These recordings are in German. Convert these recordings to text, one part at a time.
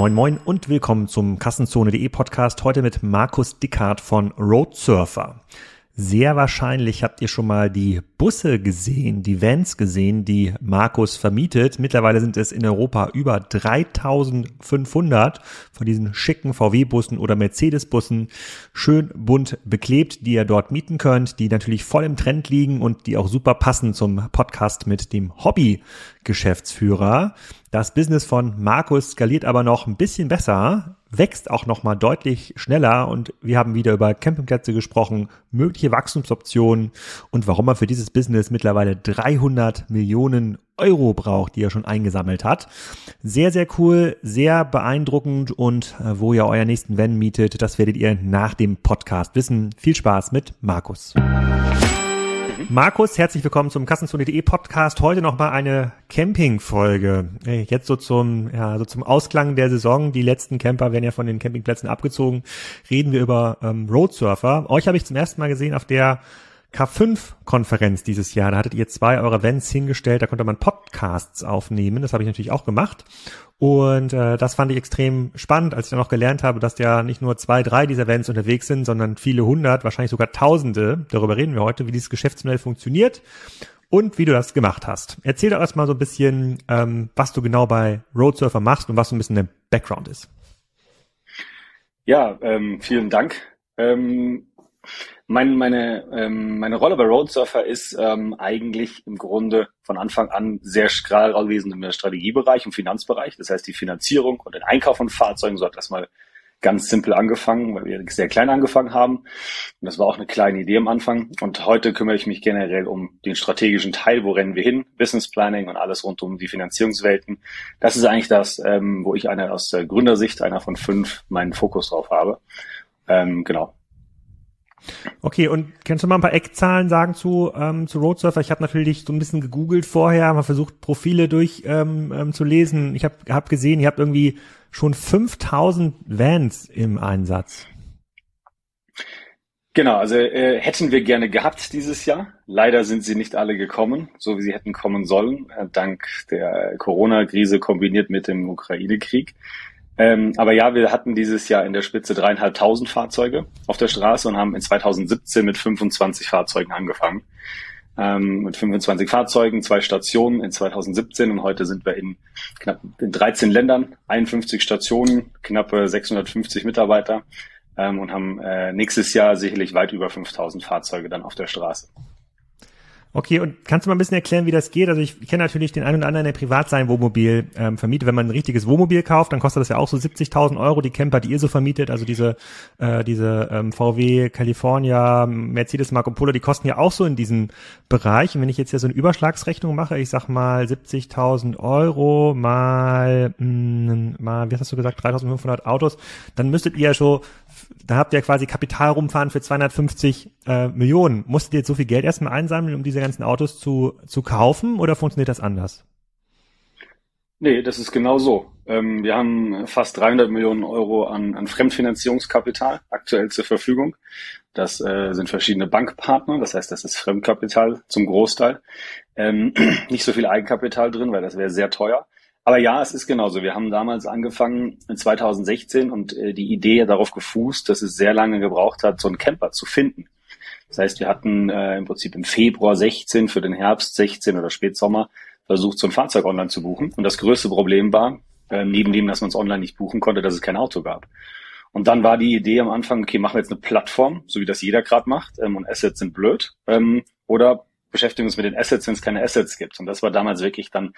Moin Moin und willkommen zum Kassenzone.de Podcast. Heute mit Markus Dickhardt von Roadsurfer. Sehr wahrscheinlich habt ihr schon mal die Busse gesehen, die Vans gesehen, die Markus vermietet. Mittlerweile sind es in Europa über 3500 von diesen schicken VW-Bussen oder Mercedes-Bussen schön bunt beklebt, die ihr dort mieten könnt, die natürlich voll im Trend liegen und die auch super passen zum Podcast mit dem Hobby-Geschäftsführer. Das Business von Markus skaliert aber noch ein bisschen besser, wächst auch noch mal deutlich schneller und wir haben wieder über Campingplätze gesprochen, mögliche Wachstumsoptionen und warum er für dieses Business mittlerweile 300 Millionen Euro braucht, die er schon eingesammelt hat. Sehr, sehr cool, sehr beeindruckend und äh, wo ihr euer nächsten Van mietet, das werdet ihr nach dem Podcast wissen. Viel Spaß mit Markus. Markus, herzlich willkommen zum Kassenzone.de Podcast. Heute noch mal eine Campingfolge. Jetzt so zum, ja, so zum Ausklang der Saison. Die letzten Camper werden ja von den Campingplätzen abgezogen. Reden wir über ähm, Roadsurfer. Euch habe ich zum ersten Mal gesehen auf der K5-Konferenz dieses Jahr. Da hattet ihr zwei eurer Events hingestellt, da konnte man Podcasts aufnehmen. Das habe ich natürlich auch gemacht. Und äh, das fand ich extrem spannend, als ich dann noch gelernt habe, dass ja nicht nur zwei, drei dieser Events unterwegs sind, sondern viele hundert, wahrscheinlich sogar Tausende. Darüber reden wir heute, wie dieses Geschäftsmodell funktioniert und wie du das gemacht hast. Erzähl doch erstmal so ein bisschen, ähm, was du genau bei Roadsurfer machst und was so ein bisschen der Background ist. Ja, ähm, vielen Dank. Ähm, mein, meine, ähm, meine Rolle bei Roadsurfer ist ähm, eigentlich im Grunde von Anfang an sehr klar gewesen im Strategiebereich und Finanzbereich. Das heißt, die Finanzierung und den Einkauf von Fahrzeugen, so hat das mal ganz simpel angefangen, weil wir sehr klein angefangen haben. Und das war auch eine kleine Idee am Anfang. Und heute kümmere ich mich generell um den strategischen Teil, wo rennen wir hin, Business Planning und alles rund um die Finanzierungswelten. Das ist eigentlich das, ähm, wo ich einer aus der Gründersicht, einer von fünf, meinen Fokus drauf habe. Ähm, genau. Okay, und kannst du mal ein paar Eckzahlen sagen zu, ähm, zu Roadsurfer? Ich habe natürlich so ein bisschen gegoogelt vorher, mal versucht, Profile durch ähm, ähm, zu lesen. Ich habe hab gesehen, ihr habt irgendwie schon 5000 Vans im Einsatz. Genau, also äh, hätten wir gerne gehabt dieses Jahr. Leider sind sie nicht alle gekommen, so wie sie hätten kommen sollen, äh, dank der Corona-Krise kombiniert mit dem Ukraine-Krieg. Ähm, aber ja, wir hatten dieses Jahr in der Spitze dreieinhalbtausend Fahrzeuge auf der Straße und haben in 2017 mit 25 Fahrzeugen angefangen. Ähm, mit 25 Fahrzeugen, zwei Stationen in 2017 und heute sind wir in knapp in 13 Ländern, 51 Stationen, knappe 650 Mitarbeiter ähm, und haben äh, nächstes Jahr sicherlich weit über 5000 Fahrzeuge dann auf der Straße. Okay, und kannst du mal ein bisschen erklären, wie das geht? Also ich kenne natürlich den einen oder anderen, der privat sein Wohnmobil ähm, vermietet. Wenn man ein richtiges Wohnmobil kauft, dann kostet das ja auch so 70.000 Euro, die Camper, die ihr so vermietet. Also diese, äh, diese ähm, VW California, Mercedes Marco Polo, die kosten ja auch so in diesem Bereich. Und wenn ich jetzt hier so eine Überschlagsrechnung mache, ich sag mal 70.000 Euro mal, mh, hm, mal, wie hast du gesagt, 3.500 Autos, dann müsstet ihr ja schon, da habt ihr quasi Kapital rumfahren für 250 äh, Millionen. Musstet ihr jetzt so viel Geld erstmal einsammeln, um diese ganzen Autos zu, zu kaufen oder funktioniert das anders? Nee, das ist genau so. Ähm, wir haben fast 300 Millionen Euro an, an Fremdfinanzierungskapital aktuell zur Verfügung. Das äh, sind verschiedene Bankpartner, das heißt, das ist Fremdkapital zum Großteil. Ähm, nicht so viel Eigenkapital drin, weil das wäre sehr teuer. Aber ja, es ist genauso. Wir haben damals angefangen in 2016 und äh, die Idee darauf gefußt, dass es sehr lange gebraucht hat, so einen Camper zu finden. Das heißt, wir hatten äh, im Prinzip im Februar 16 für den Herbst 16 oder Spätsommer versucht, so ein Fahrzeug online zu buchen. Und das größte Problem war, äh, neben dem, dass man es online nicht buchen konnte, dass es kein Auto gab. Und dann war die Idee am Anfang, okay, machen wir jetzt eine Plattform, so wie das jeder gerade macht, ähm, und Assets sind blöd. Ähm, oder beschäftigen uns mit den Assets, wenn es keine Assets gibt. Und das war damals wirklich dann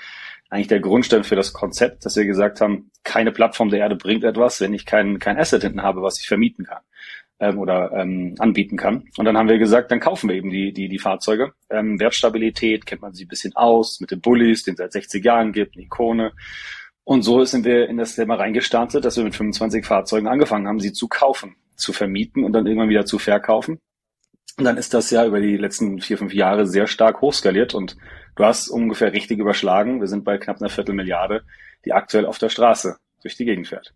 eigentlich der Grundstein für das Konzept, dass wir gesagt haben, keine Plattform der Erde bringt etwas, wenn ich kein, kein Asset hinten habe, was ich vermieten kann ähm, oder ähm, anbieten kann. Und dann haben wir gesagt, dann kaufen wir eben die, die, die Fahrzeuge. Ähm, Wertstabilität kennt man sie ein bisschen aus, mit den Bullies, den es seit 60 Jahren gibt, eine Ikone. Und so sind wir in das Thema reingestartet, dass wir mit 25 Fahrzeugen angefangen haben, sie zu kaufen, zu vermieten und dann irgendwann wieder zu verkaufen. Dann ist das ja über die letzten vier, fünf Jahre sehr stark hochskaliert und du hast ungefähr richtig überschlagen. Wir sind bei knapp einer Viertelmilliarde, die aktuell auf der Straße durch die Gegend fährt.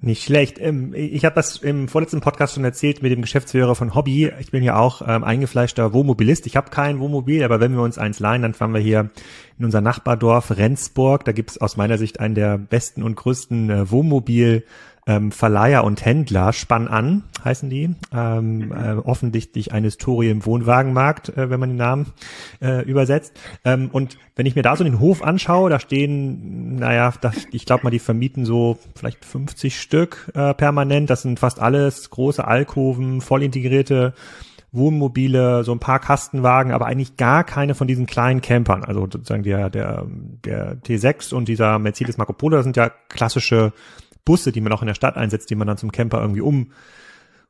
Nicht schlecht. Ähm, ich habe das im vorletzten Podcast schon erzählt mit dem Geschäftsführer von Hobby. Ich bin ja auch ähm, eingefleischter Wohnmobilist. Ich habe kein Wohnmobil, aber wenn wir uns eins leihen, dann fahren wir hier in unser Nachbardorf Rendsburg. Da gibt es aus meiner Sicht einen der besten und größten äh, Wohnmobil- ähm, Verleiher und Händler, Spann an heißen die, ähm, äh, offensichtlich eine Historie im Wohnwagenmarkt, äh, wenn man den Namen äh, übersetzt. Ähm, und wenn ich mir da so den Hof anschaue, da stehen, naja, das, ich glaube mal, die vermieten so vielleicht 50 Stück äh, permanent. Das sind fast alles große Alkoven, voll integrierte Wohnmobile, so ein paar Kastenwagen, aber eigentlich gar keine von diesen kleinen Campern. Also sozusagen der, der, der T6 und dieser Mercedes Marco Polo, das sind ja klassische Busse, die man auch in der Stadt einsetzt, die man dann zum Camper irgendwie um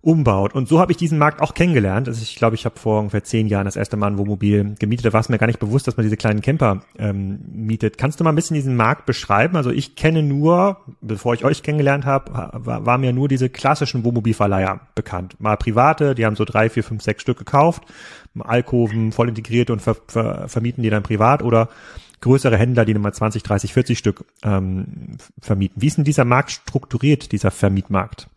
umbaut. Und so habe ich diesen Markt auch kennengelernt. Also ich glaube, ich habe vor ungefähr zehn Jahren das erste Mal ein Wohnmobil gemietet. Da war es mir gar nicht bewusst, dass man diese kleinen Camper ähm, mietet. Kannst du mal ein bisschen diesen Markt beschreiben? Also ich kenne nur, bevor ich euch kennengelernt habe, war, war mir nur diese klassischen Wohnmobilverleiher bekannt. Mal private, die haben so drei, vier, fünf, sechs Stück gekauft, Alkoven voll integriert und ver, ver, vermieten die dann privat oder größere Händler, die nochmal 20, 30, 40 Stück ähm, vermieten. Wie ist denn dieser Markt strukturiert, dieser Vermietmarkt?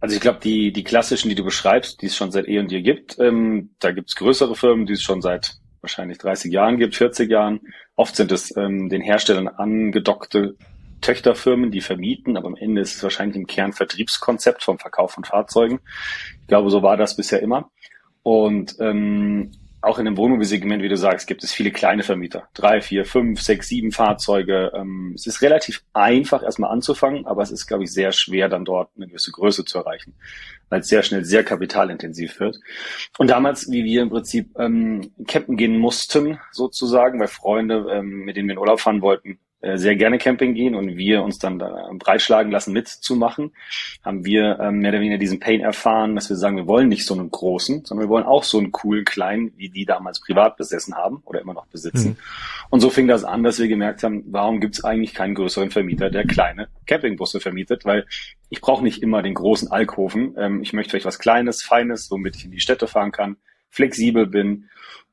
Also ich glaube, die, die klassischen, die du beschreibst, die es schon seit eh und je gibt, ähm, da gibt es größere Firmen, die es schon seit wahrscheinlich 30 Jahren gibt, 40 Jahren. Oft sind es ähm, den Herstellern angedockte Töchterfirmen, die vermieten, aber am Ende ist es wahrscheinlich im Kern Vertriebskonzept vom Verkauf von Fahrzeugen. Ich glaube, so war das bisher immer. Und ähm, auch in dem Wohnmobilsegment, wie du sagst, gibt es viele kleine Vermieter. Drei, vier, fünf, sechs, sieben Fahrzeuge. Ähm, es ist relativ einfach, erstmal anzufangen, aber es ist, glaube ich, sehr schwer, dann dort eine gewisse Größe zu erreichen, weil es sehr schnell sehr kapitalintensiv wird. Und damals, wie wir im Prinzip ähm, campen gehen mussten, sozusagen, weil Freunde, ähm, mit denen wir in Urlaub fahren wollten, sehr gerne Camping gehen und wir uns dann da breitschlagen lassen mitzumachen, haben wir ähm, mehr oder weniger diesen Pain erfahren, dass wir sagen, wir wollen nicht so einen großen, sondern wir wollen auch so einen coolen kleinen, wie die damals privat besessen haben oder immer noch besitzen. Mhm. Und so fing das an, dass wir gemerkt haben, warum gibt es eigentlich keinen größeren Vermieter, der kleine Campingbusse vermietet, weil ich brauche nicht immer den großen Alkoven. Ähm, ich möchte vielleicht was Kleines, Feines, womit ich in die Städte fahren kann, flexibel bin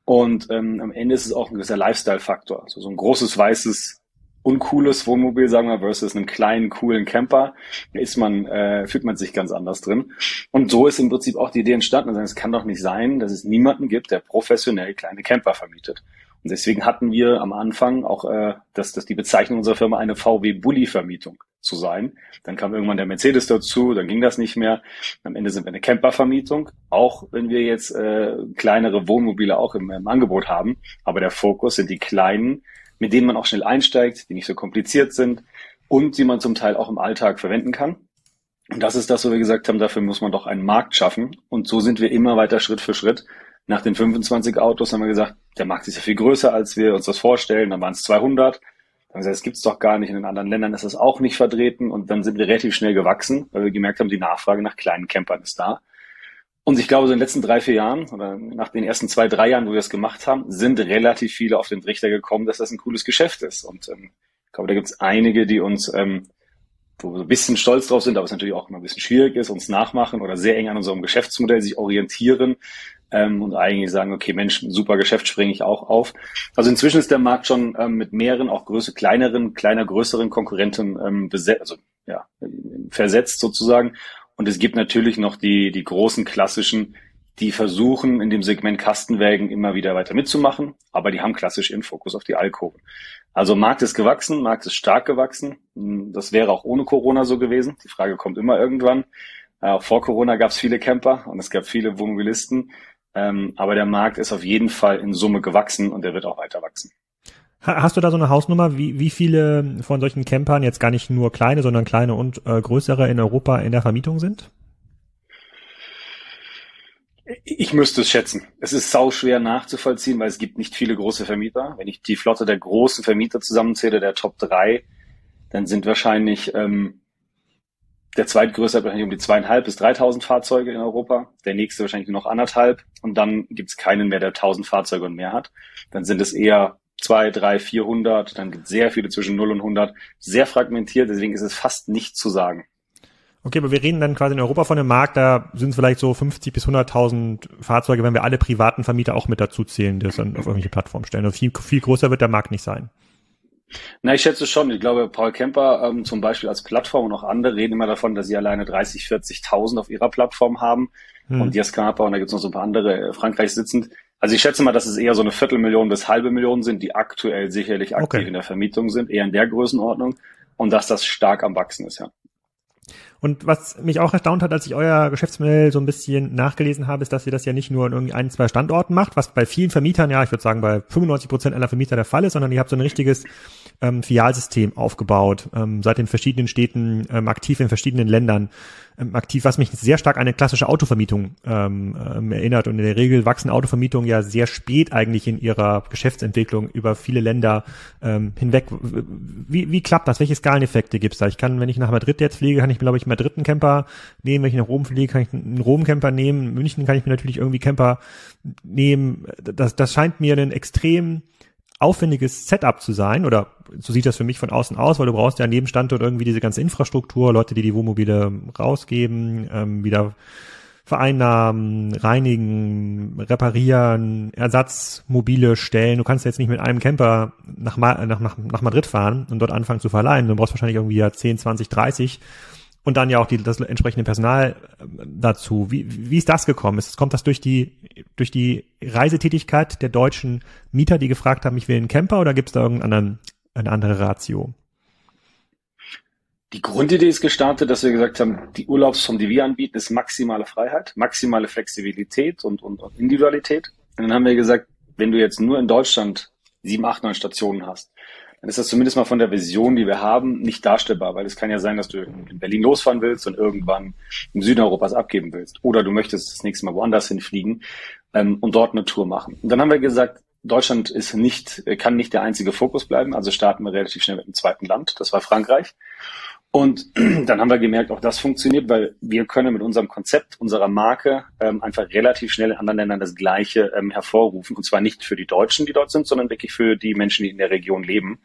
und ähm, am Ende ist es auch ein gewisser Lifestyle-Faktor. Also so ein großes weißes uncooles Wohnmobil, sagen wir, versus einem kleinen, coolen Camper, ist man, äh, fühlt man sich ganz anders drin. Und so ist im Prinzip auch die Idee entstanden. Also es kann doch nicht sein, dass es niemanden gibt, der professionell kleine Camper vermietet. Und deswegen hatten wir am Anfang auch, äh, dass, dass die Bezeichnung unserer Firma eine VW-Bully-Vermietung zu sein. Dann kam irgendwann der Mercedes dazu, dann ging das nicht mehr. Am Ende sind wir eine Campervermietung, auch wenn wir jetzt äh, kleinere Wohnmobile auch im, im Angebot haben. Aber der Fokus sind die kleinen, mit denen man auch schnell einsteigt, die nicht so kompliziert sind und die man zum Teil auch im Alltag verwenden kann. Und das ist das, wo wir gesagt haben, dafür muss man doch einen Markt schaffen. Und so sind wir immer weiter Schritt für Schritt. Nach den 25 Autos haben wir gesagt, der Markt ist ja viel größer, als wir uns das vorstellen. Dann waren es 200. Dann haben wir gesagt, das gibt's doch gar nicht. In den anderen Ländern ist das auch nicht vertreten. Und dann sind wir relativ schnell gewachsen, weil wir gemerkt haben, die Nachfrage nach kleinen Campern ist da. Und ich glaube, so in den letzten drei, vier Jahren oder nach den ersten zwei, drei Jahren, wo wir das gemacht haben, sind relativ viele auf den Trichter gekommen, dass das ein cooles Geschäft ist. Und ähm, ich glaube, da gibt es einige, die uns, ähm, wo wir ein bisschen stolz drauf sind, aber es natürlich auch immer ein bisschen schwierig ist, uns nachmachen oder sehr eng an unserem Geschäftsmodell sich orientieren ähm, und eigentlich sagen, okay, Mensch, super Geschäft springe ich auch auf. Also inzwischen ist der Markt schon ähm, mit mehreren, auch größer, kleineren, kleiner, größeren Konkurrenten ähm, besetzt, also ja, versetzt sozusagen. Und es gibt natürlich noch die, die großen klassischen, die versuchen in dem Segment Kastenwägen immer wieder weiter mitzumachen, aber die haben klassisch ihren Fokus auf die Alkoven. Also Markt ist gewachsen, Markt ist stark gewachsen. Das wäre auch ohne Corona so gewesen. Die Frage kommt immer irgendwann. Äh, vor Corona gab es viele Camper und es gab viele Wohnmobilisten. Ähm, aber der Markt ist auf jeden Fall in Summe gewachsen und der wird auch weiter wachsen. Hast du da so eine Hausnummer, wie, wie viele von solchen Campern jetzt gar nicht nur kleine, sondern kleine und äh, größere in Europa in der Vermietung sind? Ich müsste es schätzen. Es ist sau schwer nachzuvollziehen, weil es gibt nicht viele große Vermieter. Wenn ich die Flotte der großen Vermieter zusammenzähle, der Top 3, dann sind wahrscheinlich ähm, der zweitgrößte wahrscheinlich um die zweieinhalb bis dreitausend Fahrzeuge in Europa, der nächste wahrscheinlich nur noch anderthalb und dann gibt es keinen mehr, der tausend Fahrzeuge und mehr hat. Dann sind es eher zwei, drei, vierhundert, dann gibt es sehr viele zwischen 0 und 100, sehr fragmentiert, deswegen ist es fast nicht zu sagen. Okay, aber wir reden dann quasi in Europa von einem Markt, da sind es vielleicht so 50 bis 100.000 Fahrzeuge, wenn wir alle privaten Vermieter auch mit dazu zählen, die das dann auf irgendwelche Plattformen stellen. Also viel, viel größer wird der Markt nicht sein. Na, ich schätze schon. Ich glaube, Paul Kemper ähm, zum Beispiel als Plattform und auch andere reden immer davon, dass sie alleine 30, 40.000 auf ihrer Plattform haben. Hm. Und Jes Knaper und da gibt es noch so ein paar andere, äh, Frankreich sitzend. Also ich schätze mal, dass es eher so eine Viertelmillion bis halbe Million sind, die aktuell sicherlich aktiv okay. in der Vermietung sind, eher in der Größenordnung. Und dass das stark am Wachsen ist, ja. Und was mich auch erstaunt hat, als ich euer Geschäftsmodell so ein bisschen nachgelesen habe, ist, dass ihr das ja nicht nur in irgendwie ein, zwei Standorten macht, was bei vielen Vermietern, ja, ich würde sagen, bei 95 Prozent aller Vermieter der Fall ist, sondern ihr habt so ein richtiges ähm, Filialsystem aufgebaut, ähm, seid in verschiedenen Städten ähm, aktiv in verschiedenen Ländern ähm, aktiv, was mich sehr stark an eine klassische Autovermietung ähm, ähm, erinnert. Und in der Regel wachsen Autovermietungen ja sehr spät eigentlich in ihrer Geschäftsentwicklung über viele Länder ähm, hinweg. Wie, wie klappt das? Welche Skaleneffekte gibt's da? Ich kann, wenn ich nach Madrid jetzt fliege, kann ich mir, glaube ich, Madrid einen Camper nehmen. Wenn ich nach Rom fliege, kann ich einen Rom-Camper nehmen. In München kann ich mir natürlich irgendwie Camper nehmen. Das, das scheint mir ein extrem aufwendiges Setup zu sein oder so sieht das für mich von außen aus, weil du brauchst ja jedem Standort irgendwie diese ganze Infrastruktur, Leute, die die Wohnmobile rausgeben, ähm, wieder vereinnahmen, reinigen, reparieren, Ersatzmobile stellen. Du kannst jetzt nicht mit einem Camper nach, nach, nach, nach Madrid fahren und dort anfangen zu verleihen. Du brauchst wahrscheinlich irgendwie ja 10, 20, 30 und dann ja auch die, das entsprechende Personal äh, dazu. Wie, wie ist das gekommen? Ist, kommt das durch die, durch die Reisetätigkeit der deutschen Mieter, die gefragt haben, ich will einen Camper oder gibt es da irgendeinen eine andere Ratio? Die Grundidee ist gestartet, dass wir gesagt haben, die Urlaubsform, die wir anbieten, ist maximale Freiheit, maximale Flexibilität und, und, und Individualität. Und dann haben wir gesagt, wenn du jetzt nur in Deutschland sieben, acht, neun Stationen hast, dann ist das zumindest mal von der Vision, die wir haben, nicht darstellbar, weil es kann ja sein, dass du in Berlin losfahren willst und irgendwann im Süden Europas abgeben willst. Oder du möchtest das nächste Mal woanders hinfliegen ähm, und dort eine Tour machen. Und dann haben wir gesagt, Deutschland ist nicht, kann nicht der einzige Fokus bleiben, also starten wir relativ schnell mit dem zweiten Land, das war Frankreich. Und dann haben wir gemerkt, auch das funktioniert, weil wir können mit unserem Konzept, unserer Marke ähm, einfach relativ schnell in anderen Ländern das Gleiche ähm, hervorrufen. Und zwar nicht für die Deutschen, die dort sind, sondern wirklich für die Menschen, die in der Region leben.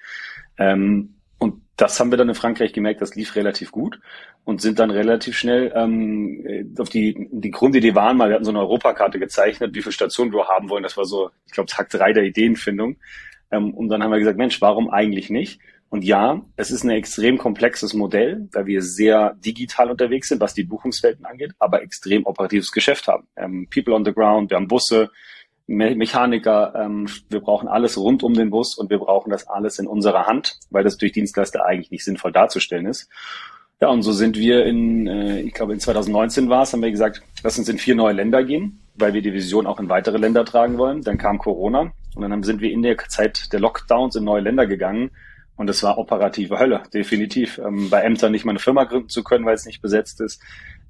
Ähm, und das haben wir dann in Frankreich gemerkt, das lief relativ gut und sind dann relativ schnell ähm, auf die, die Grundidee waren mal, wir hatten so eine Europakarte gezeichnet, wie viele Stationen wir haben wollen. Das war so, ich glaube, Tag drei der Ideenfindung. Ähm, und dann haben wir gesagt, Mensch, warum eigentlich nicht? Und ja, es ist ein extrem komplexes Modell, da wir sehr digital unterwegs sind, was die Buchungswelten angeht, aber extrem operatives Geschäft haben. Ähm, People on the ground, wir haben Busse, Me Mechaniker, ähm, wir brauchen alles rund um den Bus und wir brauchen das alles in unserer Hand, weil das durch Dienstleister eigentlich nicht sinnvoll darzustellen ist. Ja, und so sind wir in, äh, ich glaube in 2019 war es, haben wir gesagt, lass uns in vier neue Länder gehen, weil wir die Vision auch in weitere Länder tragen wollen. Dann kam Corona und dann sind wir in der Zeit der Lockdowns in neue Länder gegangen und es war operative Hölle, definitiv. Ähm, bei Ämtern nicht mal eine Firma gründen zu können, weil es nicht besetzt ist,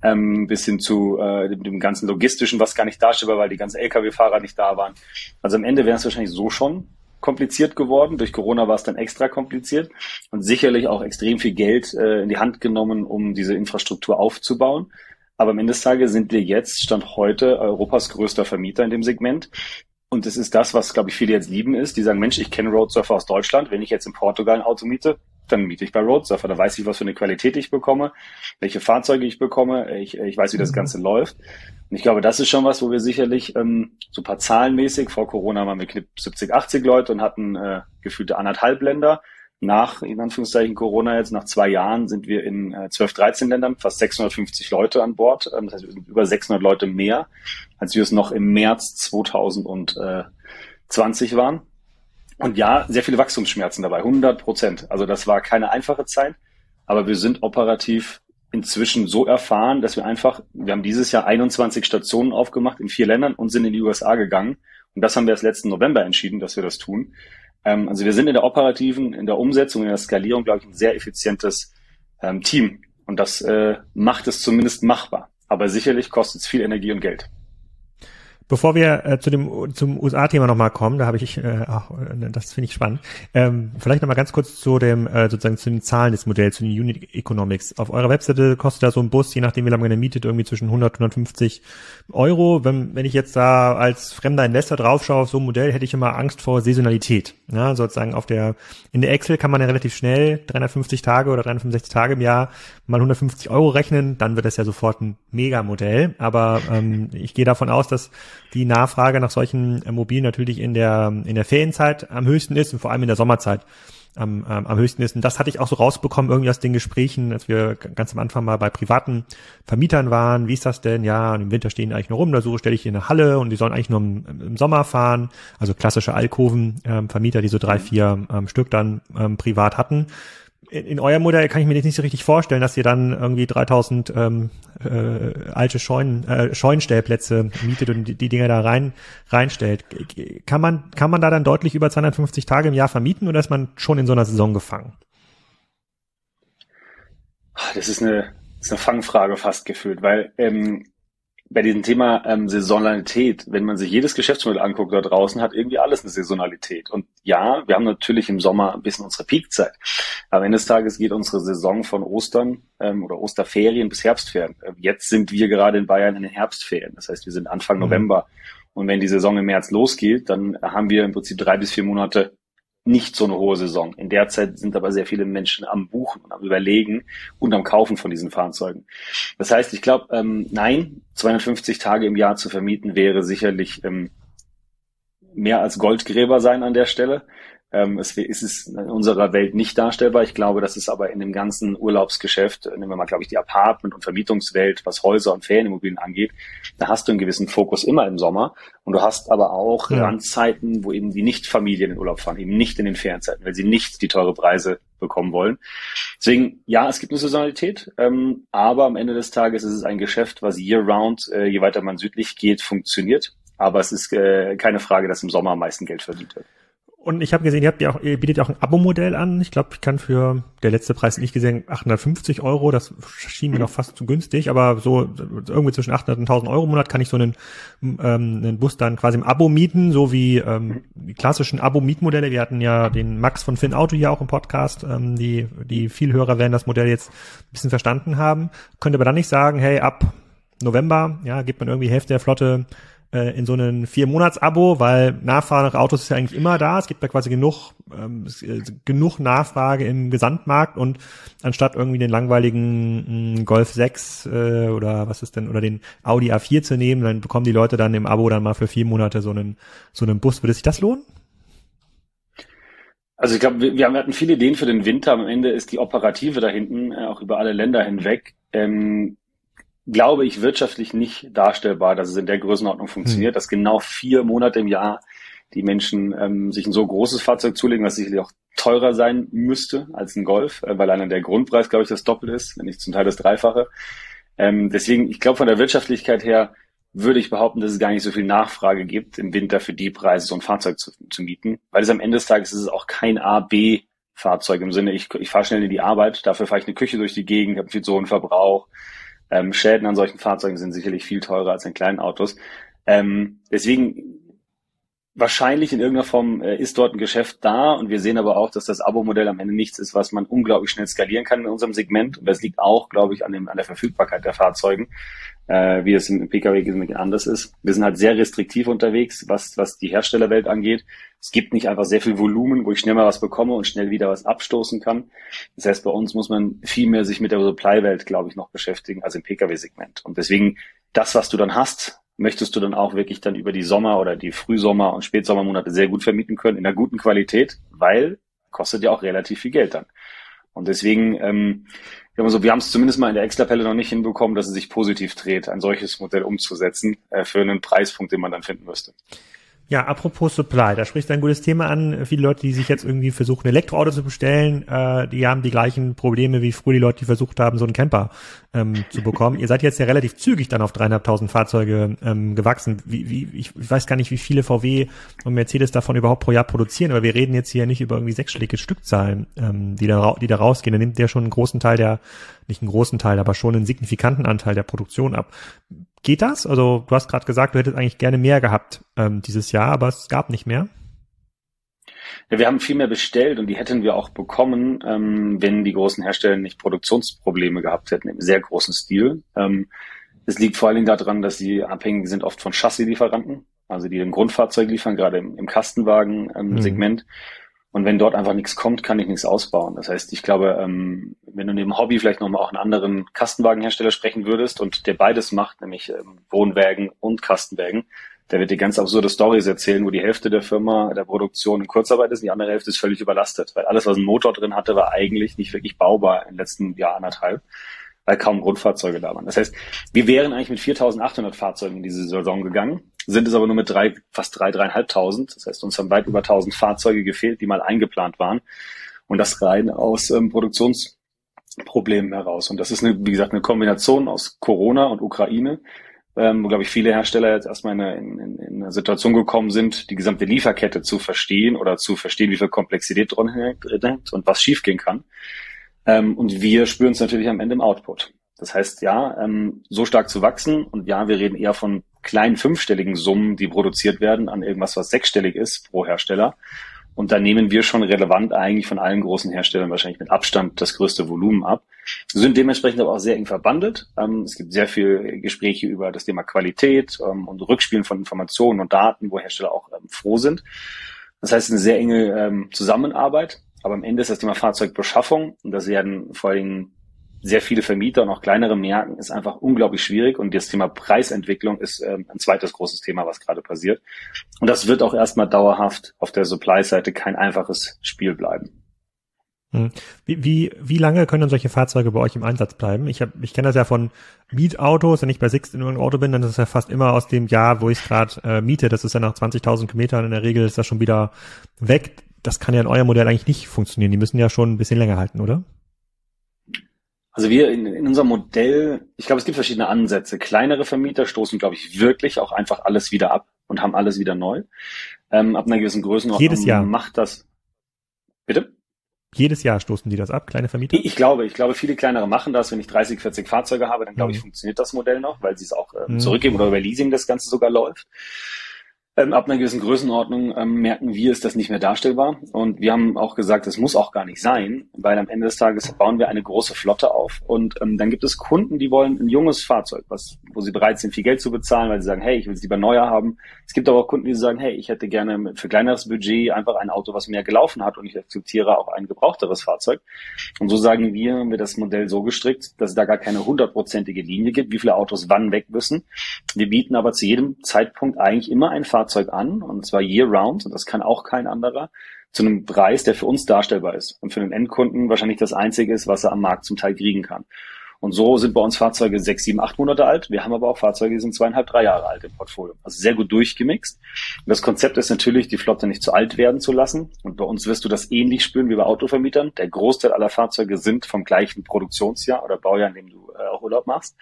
ähm, bis hin zu äh, dem, dem ganzen Logistischen, was gar nicht darstellbar, weil die ganzen Lkw-Fahrer nicht da waren. Also am Ende wäre es wahrscheinlich so schon kompliziert geworden. Durch Corona war es dann extra kompliziert und sicherlich auch extrem viel Geld äh, in die Hand genommen, um diese Infrastruktur aufzubauen. Aber am Ende des Tages sind wir jetzt, Stand heute, Europas größter Vermieter in dem Segment. Und es ist das, was, glaube ich, viele jetzt lieben ist. Die sagen, Mensch, ich kenne Roadsurfer aus Deutschland. Wenn ich jetzt in Portugal ein Auto miete, dann miete ich bei Roadsurfer. Da weiß ich, was für eine Qualität ich bekomme, welche Fahrzeuge ich bekomme. Ich, ich weiß, wie das mhm. Ganze läuft. Und ich glaube, das ist schon was, wo wir sicherlich ähm, so paar zahlenmäßig, vor Corona waren wir knapp 70, 80 Leute und hatten äh, gefühlte anderthalb Länder nach, in Anführungszeichen, Corona jetzt, nach zwei Jahren sind wir in äh, 12, 13 Ländern, fast 650 Leute an Bord. Ähm, das heißt, wir sind über 600 Leute mehr, als wir es noch im März 2020 waren. Und ja, sehr viele Wachstumsschmerzen dabei, 100 Prozent. Also das war keine einfache Zeit, aber wir sind operativ inzwischen so erfahren, dass wir einfach, wir haben dieses Jahr 21 Stationen aufgemacht in vier Ländern und sind in die USA gegangen. Und das haben wir erst letzten November entschieden, dass wir das tun. Ähm, also wir sind in der operativen, in der Umsetzung, in der Skalierung, glaube ich, ein sehr effizientes ähm, Team. Und das äh, macht es zumindest machbar. Aber sicherlich kostet es viel Energie und Geld. Bevor wir äh, zu dem zum USA-Thema nochmal kommen, da habe ich, äh, ach, äh, das finde ich spannend. Ähm, vielleicht nochmal ganz kurz zu dem äh, sozusagen zu den Zahlen des Modells, zu den Unit Economics. Auf eurer Webseite kostet da so ein Bus, je nachdem wie lange man mietet, irgendwie zwischen 100 und 150 Euro. Wenn, wenn ich jetzt da als fremder Investor draufschaue auf so ein Modell, hätte ich immer Angst vor Saisonalität. Ja, sozusagen auf der in der Excel kann man ja relativ schnell 350 Tage oder 365 Tage im Jahr mal 150 Euro rechnen, dann wird das ja sofort ein Mega-Modell. Aber ähm, ich gehe davon aus, dass die Nachfrage nach solchen äh, Mobilen natürlich in der, in der Ferienzeit am höchsten ist und vor allem in der Sommerzeit am, ähm, am höchsten ist. Und das hatte ich auch so rausbekommen, irgendwie aus den Gesprächen, als wir ganz am Anfang mal bei privaten Vermietern waren. Wie ist das denn? Ja, im Winter stehen die eigentlich nur rum, da so stelle ich in eine Halle und die sollen eigentlich nur im, im Sommer fahren. Also klassische Alkoven-Vermieter, ähm, die so drei, vier ähm, Stück dann ähm, privat hatten in, in eurem Modell kann ich mir nicht so richtig vorstellen, dass ihr dann irgendwie 3000 ähm, äh, alte Scheunen, äh, Scheunenstellplätze mietet und die, die Dinger da rein reinstellt. Kann man kann man da dann deutlich über 250 Tage im Jahr vermieten oder ist man schon in so einer Saison gefangen? Das ist eine, das ist eine Fangfrage fast gefühlt, weil ähm, bei diesem Thema ähm, Saisonalität, wenn man sich jedes Geschäftsmodell anguckt da draußen, hat irgendwie alles eine Saisonalität. Und ja, wir haben natürlich im Sommer ein bisschen unsere Peakzeit. Am Ende des Tages geht unsere Saison von Ostern ähm, oder Osterferien bis Herbstferien. Äh, jetzt sind wir gerade in Bayern in den Herbstferien. Das heißt, wir sind Anfang mhm. November. Und wenn die Saison im März losgeht, dann haben wir im Prinzip drei bis vier Monate nicht so eine hohe Saison. In der Zeit sind aber sehr viele Menschen am Buchen und am Überlegen und am Kaufen von diesen Fahrzeugen. Das heißt, ich glaube, ähm, nein, 250 Tage im Jahr zu vermieten wäre sicherlich ähm, mehr als Goldgräber sein an der Stelle. Ähm, es ist es in unserer Welt nicht darstellbar. Ich glaube, das ist aber in dem ganzen Urlaubsgeschäft, nehmen wir mal, glaube ich, die Apartment- und Vermietungswelt, was Häuser und Ferienimmobilien angeht, da hast du einen gewissen Fokus immer im Sommer. Und du hast aber auch ja. Randzeiten, wo eben die Nicht-Familien in Urlaub fahren, eben nicht in den Ferienzeiten, weil sie nicht die teure Preise bekommen wollen. Deswegen, ja, es gibt eine Saisonalität, ähm, aber am Ende des Tages ist es ein Geschäft, was year-round, äh, je weiter man südlich geht, funktioniert. Aber es ist äh, keine Frage, dass im Sommer am meisten Geld verdient wird. Und ich habe gesehen, ihr habt ja auch, ihr bietet ja auch ein Abo-Modell an. Ich glaube, ich kann für der letzte Preis nicht gesehen 850 Euro. Das schien mir noch fast zu günstig, aber so irgendwie zwischen 800 und 1000 Euro im Monat kann ich so einen, ähm, einen Bus dann quasi im Abo mieten, so wie ähm, die klassischen Abo-Mietmodelle. Wir hatten ja den Max von Finn Auto hier auch im Podcast. Ähm, die die viel Hörer werden das Modell jetzt ein bisschen verstanden haben. Könnte aber dann nicht sagen, hey, ab November, ja, gibt man irgendwie Hälfte der Flotte äh, in so einen Vier-Monats-Abo, weil Nachfrage nach Autos ist ja eigentlich immer da. Es gibt ja quasi genug, ähm, äh, genug Nachfrage im Gesamtmarkt und anstatt irgendwie den langweiligen mh, mm, Golf 6 äh, oder was ist denn, oder den Audi A4 zu nehmen, dann bekommen die Leute dann im Abo dann mal für vier Monate so einen, so einen Bus. Würde sich das lohnen? Also ich glaube, wir, wir hatten viele Ideen für den Winter. Am Ende ist die Operative da hinten, äh, auch über alle Länder hinweg, ähm, glaube ich, wirtschaftlich nicht darstellbar, dass es in der Größenordnung funktioniert, mhm. dass genau vier Monate im Jahr die Menschen ähm, sich ein so großes Fahrzeug zulegen, was sicherlich auch teurer sein müsste als ein Golf, äh, weil allein der Grundpreis, glaube ich, das Doppel ist, wenn nicht zum Teil das Dreifache. Ähm, deswegen, ich glaube, von der Wirtschaftlichkeit her würde ich behaupten, dass es gar nicht so viel Nachfrage gibt, im Winter für die Preise so ein Fahrzeug zu, zu mieten, weil es am Ende des Tages ist es auch kein A, B Fahrzeug im Sinne, ich, ich fahre schnell in die Arbeit, dafür fahre ich eine Küche durch die Gegend, habe viel so einen Verbrauch, ähm, Schäden an solchen Fahrzeugen sind sicherlich viel teurer als in kleinen Autos. Ähm, deswegen wahrscheinlich in irgendeiner Form äh, ist dort ein Geschäft da und wir sehen aber auch, dass das Abo-Modell am Ende nichts ist, was man unglaublich schnell skalieren kann in unserem Segment. Und das liegt auch, glaube ich, an, dem, an der Verfügbarkeit der Fahrzeugen, äh, wie es im Pkw anders ist. Wir sind halt sehr restriktiv unterwegs, was, was die Herstellerwelt angeht. Es gibt nicht einfach sehr viel Volumen, wo ich schnell mal was bekomme und schnell wieder was abstoßen kann. Das heißt, bei uns muss man viel mehr sich mit der Supply-Welt, glaube ich, noch beschäftigen als im Pkw-Segment. Und deswegen das, was du dann hast, möchtest du dann auch wirklich dann über die Sommer- oder die Frühsommer- und Spätsommermonate sehr gut vermieten können, in einer guten Qualität, weil kostet ja auch relativ viel Geld dann. Und deswegen, ähm, so, wir haben es zumindest mal in der Excel-Tabelle noch nicht hinbekommen, dass es sich positiv dreht, ein solches Modell umzusetzen äh, für einen Preispunkt, den man dann finden müsste. Ja, apropos Supply, da spricht ein gutes Thema an. Viele Leute, die sich jetzt irgendwie versuchen, Elektroauto zu bestellen, äh, die haben die gleichen Probleme wie früher die Leute, die versucht haben, so einen Camper ähm, zu bekommen. Ihr seid jetzt ja relativ zügig dann auf dreieinhalbtausend Fahrzeuge ähm, gewachsen. Wie, wie, ich, weiß gar nicht, wie viele VW und Mercedes davon überhaupt pro Jahr produzieren, aber wir reden jetzt hier nicht über irgendwie sechsstellige Stückzahlen, ähm, die, da, die da rausgehen. Da nimmt der schon einen großen Teil der, nicht einen großen Teil, aber schon einen signifikanten Anteil der Produktion ab. Geht das? Also du hast gerade gesagt, du hättest eigentlich gerne mehr gehabt ähm, dieses Jahr, aber es gab nicht mehr. Ja, wir haben viel mehr bestellt und die hätten wir auch bekommen, ähm, wenn die großen Hersteller nicht Produktionsprobleme gehabt hätten im sehr großen Stil. Ähm, es liegt vor allen Dingen daran, dass sie abhängig sind oft von Chassis-Lieferanten, also die ein Grundfahrzeug liefern, gerade im, im Kastenwagen-Segment. Ähm, mhm. Und wenn dort einfach nichts kommt, kann ich nichts ausbauen. Das heißt, ich glaube, ähm, wenn du neben Hobby vielleicht nochmal auch einen anderen Kastenwagenhersteller sprechen würdest und der beides macht, nämlich ähm, Wohnwägen und Kastenwägen, der wird dir ganz absurde Stories erzählen, wo die Hälfte der Firma der Produktion in Kurzarbeit ist und die andere Hälfte ist völlig überlastet, weil alles, was ein Motor drin hatte, war eigentlich nicht wirklich baubar im letzten Jahr anderthalb, weil kaum Grundfahrzeuge da waren. Das heißt, wir wären eigentlich mit 4.800 Fahrzeugen in diese Saison gegangen, sind es aber nur mit drei, fast drei, dreieinhalbtausend. Das heißt, uns haben weit über 1.000 Fahrzeuge gefehlt, die mal eingeplant waren. Und das rein aus ähm, Produktionsproblemen heraus. Und das ist, eine, wie gesagt, eine Kombination aus Corona und Ukraine, ähm, wo, glaube ich, viele Hersteller jetzt erstmal in in, in eine Situation gekommen sind, die gesamte Lieferkette zu verstehen oder zu verstehen, wie viel Komplexität drin hängt und was schiefgehen kann. Ähm, und wir spüren es natürlich am Ende im Output. Das heißt, ja, ähm, so stark zu wachsen und ja, wir reden eher von kleinen fünfstelligen Summen, die produziert werden an irgendwas, was sechsstellig ist pro Hersteller. Und da nehmen wir schon relevant eigentlich von allen großen Herstellern wahrscheinlich mit Abstand das größte Volumen ab. Wir sind dementsprechend aber auch sehr eng verbandelt. Ähm, es gibt sehr viel Gespräche über das Thema Qualität ähm, und Rückspielen von Informationen und Daten, wo Hersteller auch ähm, froh sind. Das heißt, eine sehr enge Zusammenarbeit. Aber am Ende ist das Thema Fahrzeugbeschaffung und das werden vor allem sehr viele Vermieter und auch kleinere merken, ist einfach unglaublich schwierig. Und das Thema Preisentwicklung ist ähm, ein zweites großes Thema, was gerade passiert. Und das wird auch erstmal dauerhaft auf der Supply-Seite kein einfaches Spiel bleiben. Hm. Wie, wie, wie lange können solche Fahrzeuge bei euch im Einsatz bleiben? Ich, hab, ich kenne das ja von Mietautos. Wenn ich bei Sixt in einem Auto bin, dann ist es ja fast immer aus dem Jahr, wo ich es gerade äh, miete. Das ist ja nach 20.000 Kilometern. In der Regel ist das schon wieder weg. Das kann ja in eurem Modell eigentlich nicht funktionieren. Die müssen ja schon ein bisschen länger halten, oder? Also wir in, in unserem Modell, ich glaube, es gibt verschiedene Ansätze. Kleinere Vermieter stoßen, glaube ich, wirklich auch einfach alles wieder ab und haben alles wieder neu. Ähm, ab einer gewissen Größenordnung Jedes Jahr. macht das. Bitte? Jedes Jahr stoßen die das ab, kleine Vermieter? Ich glaube, ich glaube, viele kleinere machen das. Wenn ich 30, 40 Fahrzeuge habe, dann glaube ich, mhm. funktioniert das Modell noch, weil sie es auch mhm. zurückgeben oder über Leasing das Ganze sogar läuft. Ähm, ab einer gewissen Größenordnung ähm, merken wir, ist das nicht mehr darstellbar. Und wir haben auch gesagt, es muss auch gar nicht sein, weil am Ende des Tages bauen wir eine große Flotte auf. Und ähm, dann gibt es Kunden, die wollen ein junges Fahrzeug, was, wo sie bereit sind, viel Geld zu bezahlen, weil sie sagen, hey, ich will es lieber neuer haben. Es gibt aber auch Kunden, die sagen, hey, ich hätte gerne für kleineres Budget einfach ein Auto, was mehr gelaufen hat und ich akzeptiere auch ein gebrauchteres Fahrzeug. Und so sagen wir, haben wir das Modell so gestrickt, dass es da gar keine hundertprozentige Linie gibt, wie viele Autos wann weg müssen. Wir bieten aber zu jedem Zeitpunkt eigentlich immer ein Fahrzeug Fahrzeug an, und zwar year round, und das kann auch kein anderer, zu einem Preis, der für uns darstellbar ist und für den Endkunden wahrscheinlich das einzige ist, was er am Markt zum Teil kriegen kann. Und so sind bei uns Fahrzeuge sechs, sieben, acht Monate alt. Wir haben aber auch Fahrzeuge, die sind zweieinhalb, drei Jahre alt im Portfolio. Also sehr gut durchgemixt. Und das Konzept ist natürlich, die Flotte nicht zu alt werden zu lassen. Und bei uns wirst du das ähnlich spüren wie bei Autovermietern. Der Großteil aller Fahrzeuge sind vom gleichen Produktionsjahr oder Baujahr, in dem du äh, auch Urlaub machst.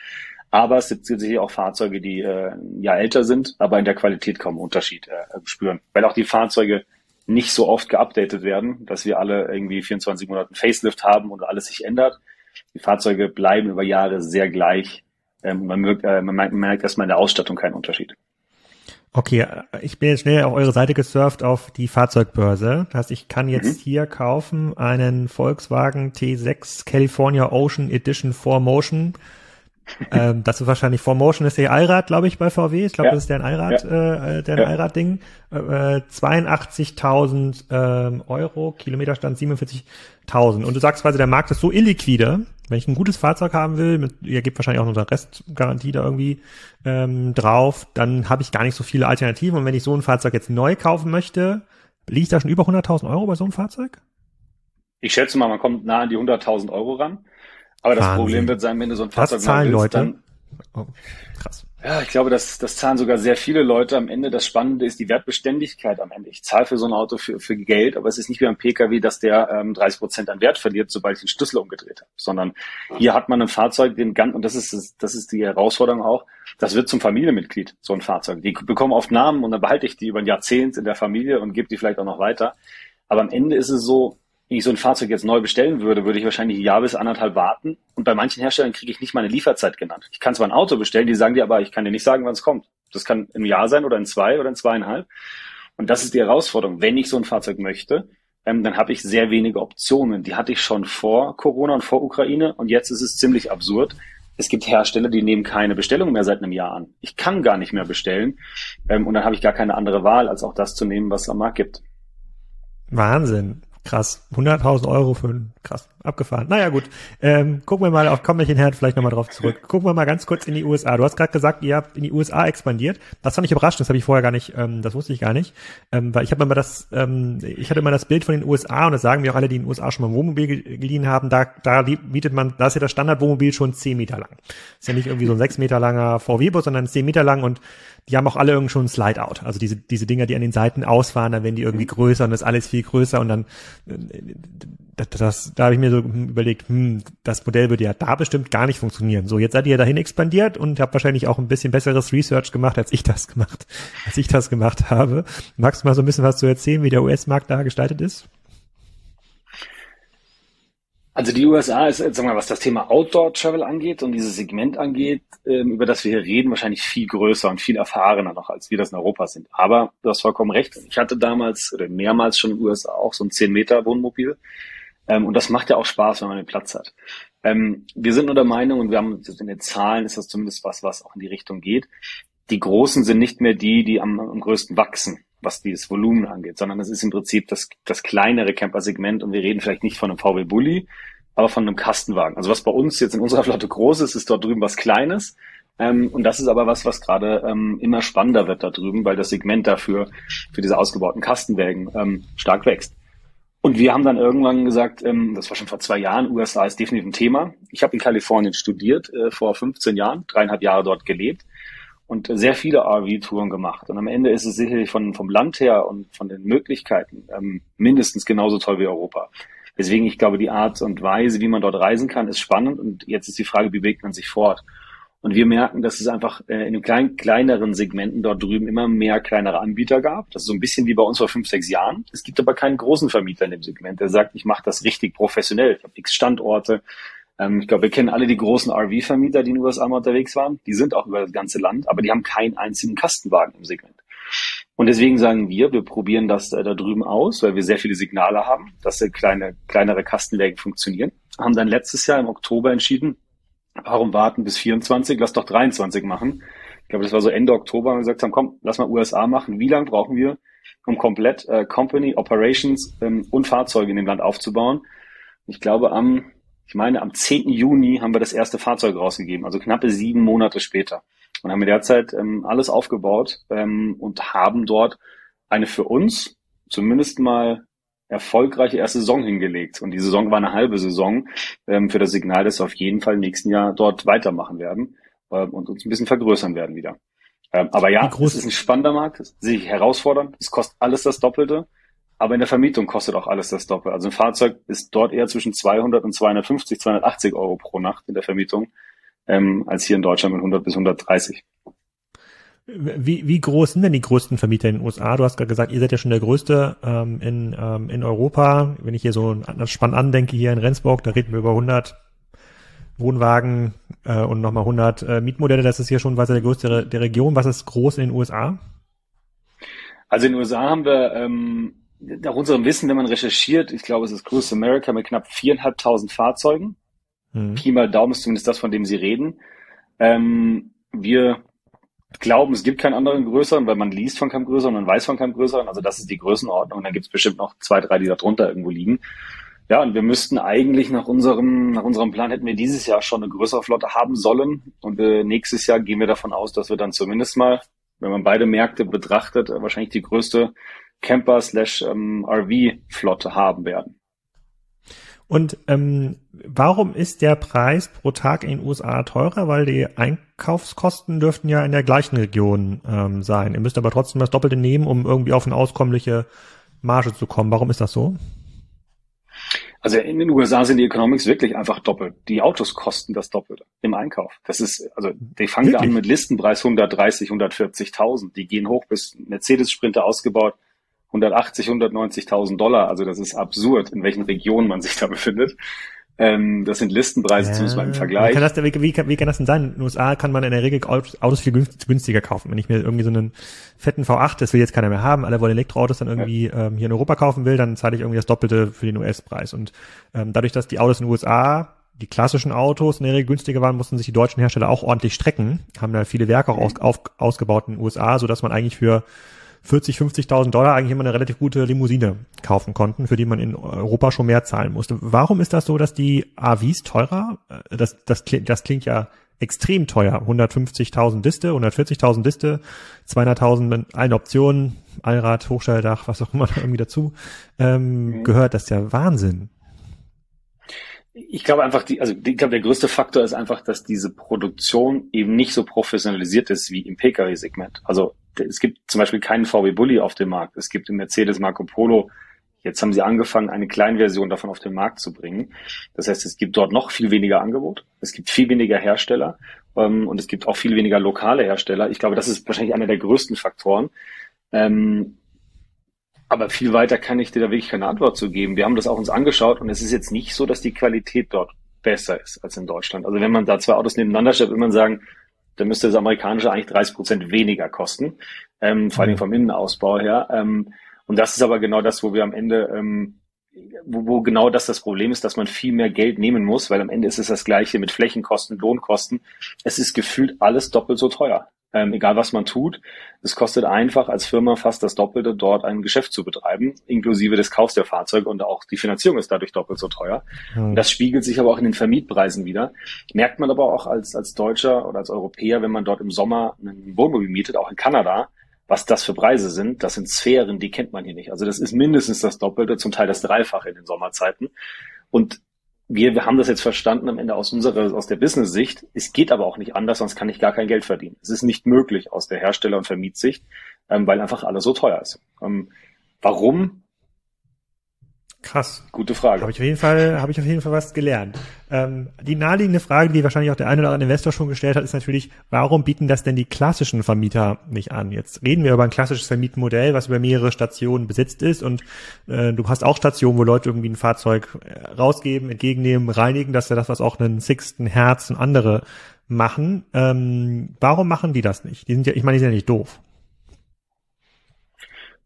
Aber es gibt sicherlich auch Fahrzeuge, die äh, ja älter sind, aber in der Qualität kaum Unterschied äh, spüren. Weil auch die Fahrzeuge nicht so oft geupdatet werden, dass wir alle irgendwie 24 Monate Facelift haben und alles sich ändert. Die Fahrzeuge bleiben über Jahre sehr gleich. Ähm, man, merkt, äh, man merkt, man merkt erstmal in der Ausstattung keinen Unterschied. Okay, ich bin jetzt schnell auf eure Seite gesurft auf die Fahrzeugbörse. Das heißt, ich kann jetzt mhm. hier kaufen einen Volkswagen T6 California Ocean Edition 4Motion ähm, das ist wahrscheinlich Formotion ist der Allrad, glaube ich, bei VW. Ich glaube, ja. das ist der Allrad, ja. äh, der ja. Allrad-Ding. Äh, 82.000 ähm, Euro, Kilometerstand 47.000. Und du sagst quasi, der Markt ist so illiquide. Wenn ich ein gutes Fahrzeug haben will, mit, ihr gebt wahrscheinlich auch noch eine Restgarantie da irgendwie ähm, drauf, dann habe ich gar nicht so viele Alternativen. Und wenn ich so ein Fahrzeug jetzt neu kaufen möchte, liegt da schon über 100.000 Euro bei so einem Fahrzeug? Ich schätze mal, man kommt nah an die 100.000 Euro ran. Aber das Wahnsinn. Problem wird sein, wenn du so ein Fahrzeug Was zahlen willst, Leute? Dann, oh, krass. Ja, ich glaube, das, das zahlen sogar sehr viele Leute. Am Ende das Spannende ist die Wertbeständigkeit am Ende. Ich zahle für so ein Auto für, für Geld, aber es ist nicht wie ein Pkw, dass der ähm, 30 Prozent an Wert verliert, sobald ich den Schlüssel umgedreht habe. Sondern hier hat man ein Fahrzeug, den ganz, und das ist, das ist die Herausforderung auch, das wird zum Familienmitglied, so ein Fahrzeug. Die bekommen oft Namen und dann behalte ich die über ein Jahrzehnt in der Familie und gebe die vielleicht auch noch weiter. Aber am Ende ist es so, wenn ich so ein Fahrzeug jetzt neu bestellen würde, würde ich wahrscheinlich ein Jahr bis anderthalb warten. Und bei manchen Herstellern kriege ich nicht meine Lieferzeit genannt. Ich kann zwar ein Auto bestellen, die sagen dir aber, ich kann dir nicht sagen, wann es kommt. Das kann im Jahr sein oder in zwei oder in zweieinhalb. Und das ist die Herausforderung. Wenn ich so ein Fahrzeug möchte, ähm, dann habe ich sehr wenige Optionen. Die hatte ich schon vor Corona und vor Ukraine. Und jetzt ist es ziemlich absurd. Es gibt Hersteller, die nehmen keine Bestellung mehr seit einem Jahr an. Ich kann gar nicht mehr bestellen. Ähm, und dann habe ich gar keine andere Wahl, als auch das zu nehmen, was es am Markt gibt. Wahnsinn. Krass. 100.000 Euro für ein, krass, abgefahren. Naja, gut. Ähm, gucken wir mal auf Kommerchen Herd vielleicht nochmal drauf zurück. Gucken wir mal ganz kurz in die USA. Du hast gerade gesagt, ihr habt in die USA expandiert. Das fand ich überraschend, das habe ich vorher gar nicht, ähm, das wusste ich gar nicht. Ähm, weil ich habe immer das, ähm, ich hatte immer das Bild von den USA und das sagen wir auch alle, die in den USA schon mal ein Wohnmobil geliehen haben, da, da bietet man, da ist ja das Standardwohnmobil schon 10 Meter lang. Ist ja nicht irgendwie so ein 6 Meter langer VW-Bus, sondern 10 Meter lang und die haben auch alle irgendwie schon ein Slide-Out. Also diese, diese Dinger, die an den Seiten ausfahren, dann werden die irgendwie größer und das ist alles viel größer und dann, das, das, da habe ich mir so überlegt, hm, das Modell würde ja da bestimmt gar nicht funktionieren. So, jetzt seid ihr dahin expandiert und habt wahrscheinlich auch ein bisschen besseres Research gemacht, als ich das gemacht, als ich das gemacht habe. Magst du mal so ein bisschen was zu erzählen, wie der US-Markt da gestaltet ist? Also die USA ist, sagen wir mal, was das Thema Outdoor Travel angeht und dieses Segment angeht, ähm, über das wir hier reden, wahrscheinlich viel größer und viel erfahrener noch, als wir das in Europa sind. Aber du hast vollkommen recht. Ich hatte damals oder mehrmals schon in den USA auch so ein 10 Meter Wohnmobil. Ähm, und das macht ja auch Spaß, wenn man den Platz hat. Ähm, wir sind nur der Meinung, und wir haben in den Zahlen ist das zumindest was, was auch in die Richtung geht. Die Großen sind nicht mehr die, die am, am größten wachsen was dieses Volumen angeht, sondern es ist im Prinzip das, das kleinere Camper-Segment und wir reden vielleicht nicht von einem VW Bulli, aber von einem Kastenwagen. Also was bei uns jetzt in unserer Flotte groß ist, ist dort drüben was Kleines. Ähm, und das ist aber was, was gerade ähm, immer spannender wird da drüben, weil das Segment dafür, für diese ausgebauten Kastenwägen ähm, stark wächst. Und wir haben dann irgendwann gesagt, ähm, das war schon vor zwei Jahren, USA ist definitiv ein Thema. Ich habe in Kalifornien studiert, äh, vor 15 Jahren, dreieinhalb Jahre dort gelebt und sehr viele RV-Touren gemacht. Und am Ende ist es sicherlich von, vom Land her und von den Möglichkeiten ähm, mindestens genauso toll wie Europa. Deswegen, ich glaube, die Art und Weise, wie man dort reisen kann, ist spannend. Und jetzt ist die Frage, wie bewegt man sich fort? Und wir merken, dass es einfach äh, in den klein, kleineren Segmenten dort drüben immer mehr kleinere Anbieter gab. Das ist so ein bisschen wie bei uns vor fünf, sechs Jahren. Es gibt aber keinen großen Vermieter in dem Segment, der sagt, ich mache das richtig professionell. Ich habe x Standorte, ähm, ich glaube, wir kennen alle die großen RV-Vermieter, die in den USA mal unterwegs waren. Die sind auch über das ganze Land, aber die haben keinen einzigen Kastenwagen im Segment. Und deswegen sagen wir, wir probieren das äh, da drüben aus, weil wir sehr viele Signale haben, dass äh, kleine, kleinere Kastenwagen funktionieren. Haben dann letztes Jahr im Oktober entschieden, warum warten bis 24, lass doch 23 machen. Ich glaube, das war so Ende Oktober, und gesagt haben, komm, lass mal USA machen. Wie lange brauchen wir, um komplett äh, Company, Operations ähm, und Fahrzeuge in dem Land aufzubauen? Ich glaube, am ich meine, am 10. Juni haben wir das erste Fahrzeug rausgegeben, also knappe sieben Monate später. Und haben wir derzeit ähm, alles aufgebaut ähm, und haben dort eine für uns zumindest mal erfolgreiche erste Saison hingelegt. Und die Saison war eine halbe Saison ähm, für das Signal, dass wir auf jeden Fall im nächsten Jahr dort weitermachen werden äh, und uns ein bisschen vergrößern werden wieder. Ähm, aber ja, es ist ein spannender Markt, es ist sich herausfordernd, es kostet alles das Doppelte. Aber in der Vermietung kostet auch alles das Doppel. Also ein Fahrzeug ist dort eher zwischen 200 und 250, 280 Euro pro Nacht in der Vermietung, ähm, als hier in Deutschland mit 100 bis 130. Wie, wie groß sind denn die größten Vermieter in den USA? Du hast gerade gesagt, ihr seid ja schon der größte ähm, in, ähm, in Europa. Wenn ich hier so an das Spann andenke, hier in Rendsburg, da reden wir über 100 Wohnwagen äh, und nochmal 100 äh, Mietmodelle. Das ist hier schon weiter der größte der Region. Was ist groß in den USA? Also in den USA haben wir ähm, nach unserem Wissen, wenn man recherchiert, ich glaube, es ist Cruise America mit knapp viereinhalbtausend Fahrzeugen. Mhm. Pi mal Daumen ist zumindest das, von dem Sie reden. Ähm, wir glauben, es gibt keinen anderen größeren, weil man liest von keinem größeren, man weiß von keinem größeren. Also das ist die Größenordnung. Und dann gibt es bestimmt noch zwei, drei, die da drunter irgendwo liegen. Ja, und wir müssten eigentlich nach unserem, nach unserem Plan hätten wir dieses Jahr schon eine größere Flotte haben sollen. Und äh, nächstes Jahr gehen wir davon aus, dass wir dann zumindest mal, wenn man beide Märkte betrachtet, wahrscheinlich die größte Camper slash ähm, RV-Flotte haben werden. Und ähm, warum ist der Preis pro Tag in den USA teurer? Weil die Einkaufskosten dürften ja in der gleichen Region ähm, sein. Ihr müsst aber trotzdem das Doppelte nehmen, um irgendwie auf eine auskömmliche Marge zu kommen. Warum ist das so? Also in den USA sind die Economics wirklich einfach doppelt. Die Autos kosten das Doppelte im Einkauf. Das ist, also die fangen wirklich? an mit Listenpreis 130, 140.000. Die gehen hoch bis Mercedes Sprinter ausgebaut 180, 190.000 Dollar. Also das ist absurd, in welchen Regionen man sich da befindet. Ähm, das sind Listenpreise, ja. zumindest mal im Vergleich. Kann das, wie, wie, wie kann das denn sein? In den USA kann man in der Regel Autos viel günstiger kaufen. Wenn ich mir irgendwie so einen fetten V8, das will jetzt keiner mehr haben, alle wollen Elektroautos dann irgendwie ja. ähm, hier in Europa kaufen will, dann zahle ich irgendwie das Doppelte für den US-Preis. Und ähm, dadurch, dass die Autos in den USA die klassischen Autos in der Regel günstiger waren, mussten sich die deutschen Hersteller auch ordentlich strecken, haben da viele Werke auch aus, auf, ausgebaut in den USA, so dass man eigentlich für 40, 50.000 Dollar eigentlich immer eine relativ gute Limousine kaufen konnten, für die man in Europa schon mehr zahlen musste. Warum ist das so, dass die AVs teurer, äh, das, das, das klingt ja extrem teuer, 150.000 Diste, 140.000 Diste, 200.000 mit allen Optionen, Allrad, Hochstelldach, was auch immer irgendwie dazu ähm, mhm. gehört, das ist ja Wahnsinn. Ich glaube einfach, die, also ich glaube, der größte Faktor ist einfach, dass diese Produktion eben nicht so professionalisiert ist wie im Pkw-Segment. Also es gibt zum Beispiel keinen VW Bulli auf dem Markt. Es gibt im Mercedes Marco Polo. Jetzt haben sie angefangen, eine Kleinversion davon auf den Markt zu bringen. Das heißt, es gibt dort noch viel weniger Angebot. Es gibt viel weniger Hersteller ähm, und es gibt auch viel weniger lokale Hersteller. Ich glaube, das ist wahrscheinlich einer der größten Faktoren. Ähm, aber viel weiter kann ich dir da wirklich keine Antwort zu geben. Wir haben das auch uns angeschaut und es ist jetzt nicht so, dass die Qualität dort besser ist als in Deutschland. Also wenn man da zwei Autos nebeneinander stellt, würde man sagen, dann müsste das amerikanische eigentlich 30 Prozent weniger kosten, ähm, vor allem mhm. vom Innenausbau her. Ähm, und das ist aber genau das, wo wir am Ende, ähm, wo, wo genau das das Problem ist, dass man viel mehr Geld nehmen muss, weil am Ende ist es das Gleiche mit Flächenkosten, Lohnkosten. Es ist gefühlt alles doppelt so teuer ähm, egal was man tut. Es kostet einfach als Firma fast das Doppelte, dort ein Geschäft zu betreiben, inklusive des Kaufs der Fahrzeuge und auch die Finanzierung ist dadurch doppelt so teuer. Mhm. Das spiegelt sich aber auch in den Vermietpreisen wieder. Merkt man aber auch als, als Deutscher oder als Europäer, wenn man dort im Sommer einen Wohnmobil mietet, auch in Kanada, was das für Preise sind, das sind Sphären, die kennt man hier nicht. Also das ist mindestens das Doppelte, zum Teil das Dreifache in den Sommerzeiten. Und wir, wir haben das jetzt verstanden am Ende aus unserer, aus der Business-Sicht. Es geht aber auch nicht anders, sonst kann ich gar kein Geld verdienen. Es ist nicht möglich aus der Hersteller- und Vermietsicht, ähm, weil einfach alles so teuer ist. Ähm, warum? Krass. Gute Frage. Habe ich auf jeden Fall, habe ich auf jeden Fall was gelernt. Ähm, die naheliegende Frage, die wahrscheinlich auch der eine oder andere Investor schon gestellt hat, ist natürlich, warum bieten das denn die klassischen Vermieter nicht an? Jetzt reden wir über ein klassisches Vermietmodell, was über mehrere Stationen besitzt ist und äh, du hast auch Stationen, wo Leute irgendwie ein Fahrzeug äh, rausgeben, entgegennehmen, reinigen. Das ist ja das, was auch einen Sixten, Herz und andere machen. Ähm, warum machen die das nicht? Die sind ja, ich meine, die sind ja nicht doof.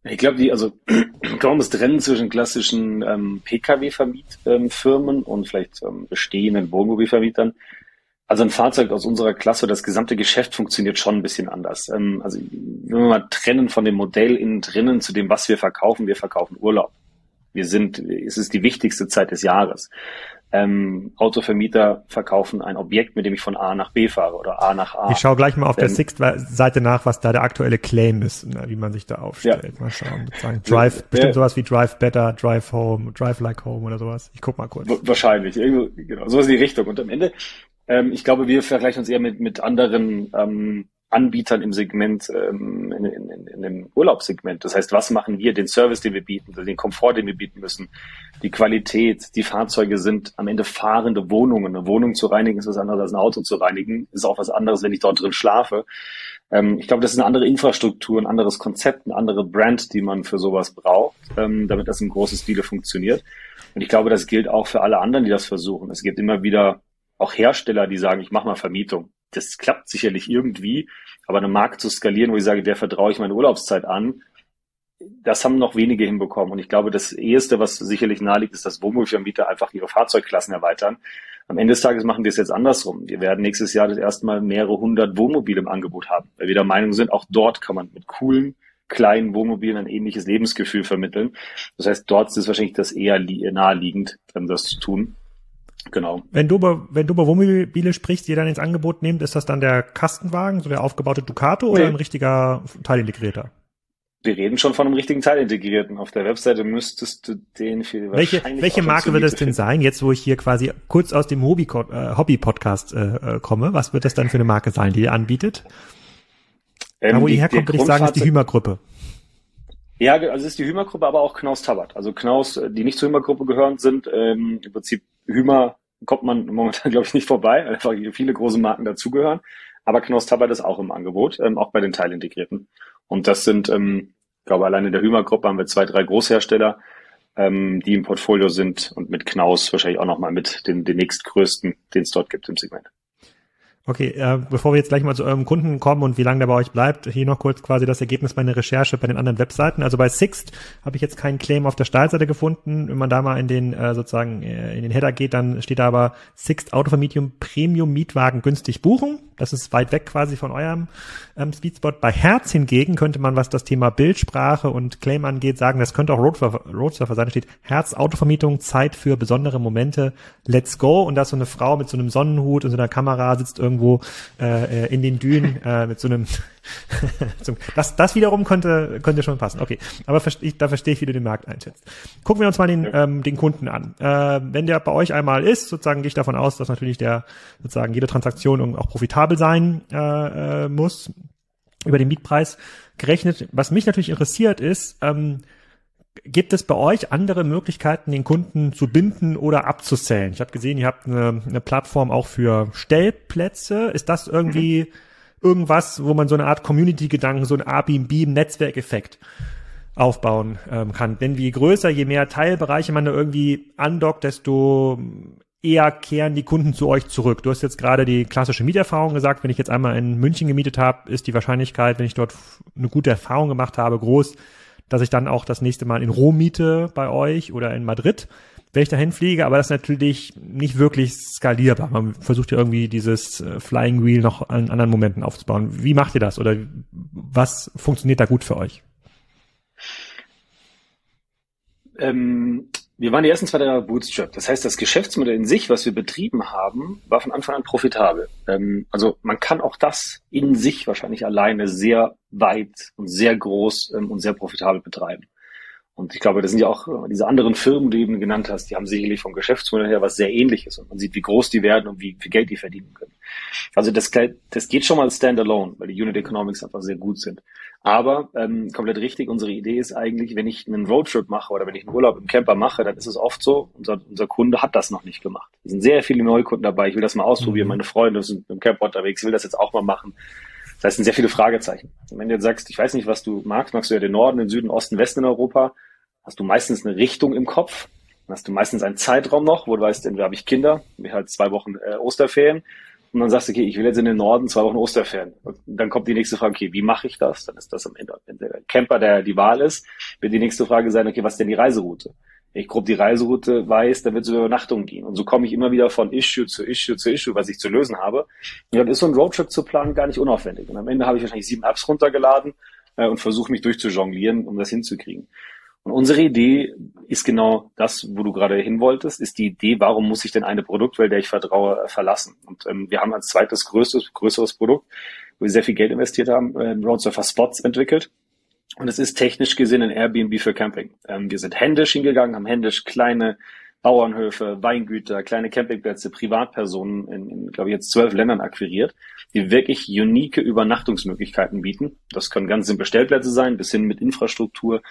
Ich glaube, die, also kaum das Trennen zwischen klassischen ähm, Pkw-Vermietfirmen ähm, und vielleicht ähm, bestehenden Wohnmobilvermietern. Also ein Fahrzeug aus unserer Klasse, das gesamte Geschäft funktioniert schon ein bisschen anders. Ähm, also wenn wir mal trennen von dem Modell innen drinnen zu dem, was wir verkaufen, wir verkaufen Urlaub. Wir sind, es ist die wichtigste Zeit des Jahres ähm, Autovermieter verkaufen ein Objekt, mit dem ich von A nach B fahre oder A nach A. Ich schaue gleich mal auf der Sixt-Seite nach, was da der aktuelle Claim ist, wie man sich da aufstellt. Ja. Mal schauen. Drive, ja. bestimmt sowas wie Drive Better, Drive Home, Drive Like Home oder sowas. Ich guck mal kurz. Wahrscheinlich, irgendwo, genau, so ist die Richtung. Und am Ende, ähm, ich glaube, wir vergleichen uns eher mit, mit anderen ähm, Anbietern im Segment, ähm, in, in, in dem Urlaubssegment. Das heißt, was machen wir? Den Service, den wir bieten, den Komfort, den wir bieten müssen, die Qualität, die Fahrzeuge sind am Ende fahrende Wohnungen. Eine Wohnung zu reinigen ist was anderes als ein Auto zu reinigen, ist auch was anderes, wenn ich dort drin schlafe. Ähm, ich glaube, das ist eine andere Infrastruktur, ein anderes Konzept, eine andere Brand, die man für sowas braucht, ähm, damit das im großen Stile funktioniert. Und ich glaube, das gilt auch für alle anderen, die das versuchen. Es gibt immer wieder auch Hersteller, die sagen, ich mache mal Vermietung das klappt sicherlich irgendwie, aber eine Marke zu skalieren, wo ich sage, der vertraue ich meine Urlaubszeit an, das haben noch wenige hinbekommen. Und ich glaube, das Erste, was sicherlich naheliegt, ist, dass Wohnmobilvermieter einfach ihre Fahrzeugklassen erweitern. Am Ende des Tages machen wir es jetzt andersrum. Wir werden nächstes Jahr das erste Mal mehrere hundert Wohnmobile im Angebot haben, weil wir der Meinung sind, auch dort kann man mit coolen, kleinen Wohnmobilen ein ähnliches Lebensgefühl vermitteln. Das heißt, dort ist es wahrscheinlich das eher naheliegend, das zu tun. Genau. Wenn du über, wenn du über Wohnmobile sprichst, die dann ins Angebot nehmt, ist das dann der Kastenwagen, so der aufgebaute Ducato nee. oder ein richtiger Teilintegrierter? Wir reden schon von einem richtigen Teilintegrierten. Auf der Webseite müsstest du den für welche welche Marke wird es denn sein? Jetzt, wo ich hier quasi kurz aus dem Hobby äh, Hobby Podcast äh, äh, komme, was wird das dann für eine Marke sein, die ihr anbietet? Ähm, da, wo die, ihr herkommt, würde ich sagen, ist die Hümer-Gruppe. Ja, also es ist die Hümer-Gruppe, aber auch Knaus Tabat. Also Knaus, die nicht zur Hümer-Gruppe gehören, sind ähm, im Prinzip Hümer kommt man momentan, glaube ich, nicht vorbei, weil einfach viele große Marken dazugehören. Aber Knaus Tabat ist auch im Angebot, ähm, auch bei den Teilintegrierten. Und das sind, ähm, ich glaube, allein in der Hümer-Gruppe haben wir zwei, drei Großhersteller, ähm, die im Portfolio sind und mit Knaus wahrscheinlich auch nochmal mit den, den nächstgrößten, den es dort gibt im Segment. Okay, äh, bevor wir jetzt gleich mal zu eurem Kunden kommen und wie lange der bei euch bleibt, hier noch kurz quasi das Ergebnis meiner Recherche bei den anderen Webseiten. Also bei Sixt habe ich jetzt keinen Claim auf der Startseite gefunden. Wenn man da mal in den äh, sozusagen äh, in den Header geht, dann steht da aber Sixt Autovermietung Premium Mietwagen günstig buchen. Das ist weit weg quasi von eurem ähm, Speedspot. Bei Herz hingegen könnte man, was das Thema Bildsprache und Claim angeht, sagen, das könnte auch Roadsurfer, Roadsurfer sein. Da steht Herz Autovermietung, Zeit für besondere Momente, let's go. Und da ist so eine Frau mit so einem Sonnenhut und so einer Kamera sitzt irgendwie irgendwo äh, äh, in den Dünen äh, mit so einem das, das wiederum könnte, könnte schon passen. Okay, aber ich, da verstehe ich, wie du den Markt einschätzt. Gucken wir uns mal den, ähm, den Kunden an. Äh, wenn der bei euch einmal ist, sozusagen gehe ich davon aus, dass natürlich der sozusagen jede Transaktion auch profitabel sein äh, äh, muss über den Mietpreis gerechnet. Was mich natürlich interessiert ist, ähm, Gibt es bei euch andere Möglichkeiten, den Kunden zu binden oder abzuzählen? Ich habe gesehen, ihr habt eine, eine, Plattform auch für Stellplätze. Ist das irgendwie mhm. irgendwas, wo man so eine Art Community-Gedanken, so ein Airbnb-Netzwerkeffekt aufbauen ähm, kann? Denn je größer, je mehr Teilbereiche man da irgendwie andockt, desto eher kehren die Kunden zu euch zurück. Du hast jetzt gerade die klassische Mieterfahrung gesagt. Wenn ich jetzt einmal in München gemietet habe, ist die Wahrscheinlichkeit, wenn ich dort eine gute Erfahrung gemacht habe, groß, dass ich dann auch das nächste Mal in Rom miete bei euch oder in Madrid, wenn ich dahin fliege, aber das ist natürlich nicht wirklich skalierbar. Man versucht ja irgendwie dieses äh, Flying Wheel noch an anderen Momenten aufzubauen. Wie macht ihr das oder was funktioniert da gut für euch? Ähm, wir waren die ersten zwei Jahre Bootstrap. Das heißt, das Geschäftsmodell in sich, was wir betrieben haben, war von Anfang an profitabel. Ähm, also man kann auch das in sich wahrscheinlich alleine sehr weit und sehr groß ähm, und sehr profitabel betreiben. Und ich glaube, das sind ja auch äh, diese anderen Firmen, die du eben genannt hast, die haben sicherlich vom Geschäftsmodell her was sehr ähnliches und man sieht, wie groß die werden und wie viel Geld die verdienen können. Also das, das geht schon mal standalone, weil die Unit Economics einfach sehr gut sind. Aber ähm, komplett richtig, unsere Idee ist eigentlich, wenn ich einen Roadtrip mache oder wenn ich einen Urlaub im Camper mache, dann ist es oft so, unser, unser Kunde hat das noch nicht gemacht. Es sind sehr viele Neukunden dabei, ich will das mal ausprobieren, mhm. meine Freunde sind im Camper unterwegs, ich will das jetzt auch mal machen. Das heißt, sind sehr viele Fragezeichen. Und wenn du jetzt sagst, ich weiß nicht, was du magst, magst du ja den Norden, den Süden, Osten, Westen in Europa, hast du meistens eine Richtung im Kopf, dann hast du meistens einen Zeitraum noch, wo du weißt, entweder habe ich Kinder, mir halt zwei Wochen äh, Osterferien, und dann sagst du, okay, ich will jetzt in den Norden zwei Wochen Osterferien. Und dann kommt die nächste Frage, okay, wie mache ich das? Dann ist das am Ende, wenn der Camper der die Wahl ist, wird die nächste Frage sein, okay, was ist denn die Reiseroute? Ich grob die Reiseroute weiß, dann wird es über Übernachtung gehen. Und so komme ich immer wieder von Issue zu Issue zu Issue, was ich zu lösen habe. Und dann ist so ein Roadtrip zu planen gar nicht unaufwendig. Und am Ende habe ich wahrscheinlich sieben Apps runtergeladen äh, und versuche mich durchzujonglieren, um das hinzukriegen. Und unsere Idee ist genau das, wo du gerade hin wolltest, ist die Idee, warum muss ich denn eine Produktwelt, der ich vertraue, verlassen? Und ähm, wir haben als zweites größtes, größeres Produkt, wo wir sehr viel Geld investiert haben, äh, Roadsurfer Spots entwickelt. Und es ist technisch gesehen ein Airbnb für Camping. Ähm, wir sind händisch hingegangen, haben händisch kleine Bauernhöfe, Weingüter, kleine Campingplätze, Privatpersonen in, in glaube ich, jetzt zwölf Ländern akquiriert, die wirklich unique Übernachtungsmöglichkeiten bieten. Das können ganz simple Stellplätze sein, bis hin mit Infrastruktur,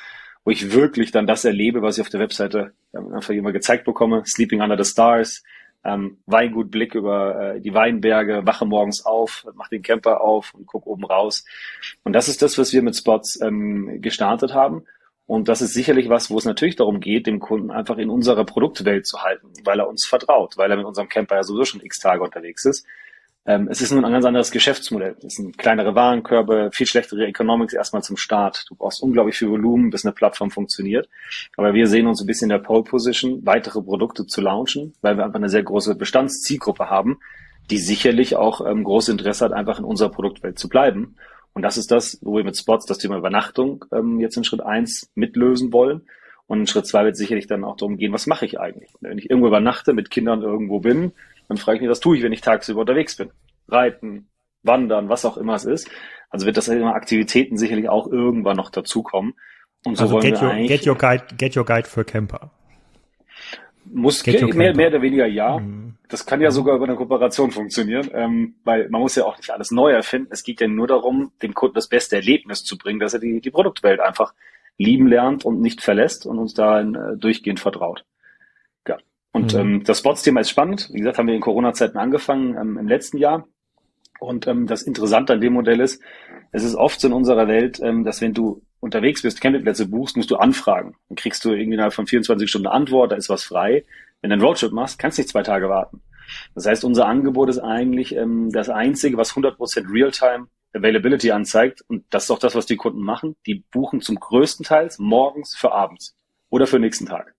wo ich wirklich dann das erlebe, was ich auf der Webseite ähm, einfach immer gezeigt bekomme. Sleeping Under the Stars, ähm, Weingutblick über äh, die Weinberge, wache morgens auf, mach den Camper auf und guck oben raus. Und das ist das, was wir mit Spots ähm, gestartet haben. Und das ist sicherlich was, wo es natürlich darum geht, dem Kunden einfach in unserer Produktwelt zu halten, weil er uns vertraut, weil er mit unserem Camper ja sowieso schon x Tage unterwegs ist. Ähm, es ist nun ein ganz anderes Geschäftsmodell. Es sind kleinere Warenkörbe, viel schlechtere Economics erstmal zum Start. Du brauchst unglaublich viel Volumen, bis eine Plattform funktioniert. Aber wir sehen uns ein bisschen in der Pole Position, weitere Produkte zu launchen, weil wir einfach eine sehr große Bestandszielgruppe haben, die sicherlich auch ähm, großes Interesse hat, einfach in unserer Produktwelt zu bleiben. Und das ist das, wo wir mit Spots das Thema Übernachtung ähm, jetzt in Schritt eins mitlösen wollen. Und in Schritt zwei wird sicherlich dann auch darum gehen, was mache ich eigentlich? Wenn ich irgendwo übernachte, mit Kindern irgendwo bin, dann frage ich mich, was tue ich, wenn ich tagsüber unterwegs bin? Reiten, Wandern, was auch immer es ist. Also wird das Thema Aktivitäten sicherlich auch irgendwann noch dazukommen. Und so also wollen get, wir your, get your guide, get your guide für Camper. Muss get mehr, mehr oder weniger ja. Mhm. Das kann ja mhm. sogar über eine Kooperation funktionieren, ähm, weil man muss ja auch nicht alles neu erfinden. Es geht ja nur darum, dem Kunden das beste Erlebnis zu bringen, dass er die, die Produktwelt einfach lieben lernt und nicht verlässt und uns da äh, durchgehend vertraut. Und mhm. ähm, das Sports-Thema ist spannend. Wie gesagt, haben wir in Corona-Zeiten angefangen ähm, im letzten Jahr. Und ähm, das Interessante an dem Modell ist, es ist oft so in unserer Welt, ähm, dass wenn du unterwegs bist, Campingplätze buchst, musst du anfragen. Dann kriegst du irgendwie innerhalb von 24 Stunden eine Antwort, da ist was frei. Wenn du einen Roadtrip machst, kannst du nicht zwei Tage warten. Das heißt, unser Angebot ist eigentlich ähm, das einzige, was 100% Realtime Availability anzeigt. Und das ist auch das, was die Kunden machen. Die buchen zum größten Teil morgens für abends oder für nächsten Tag.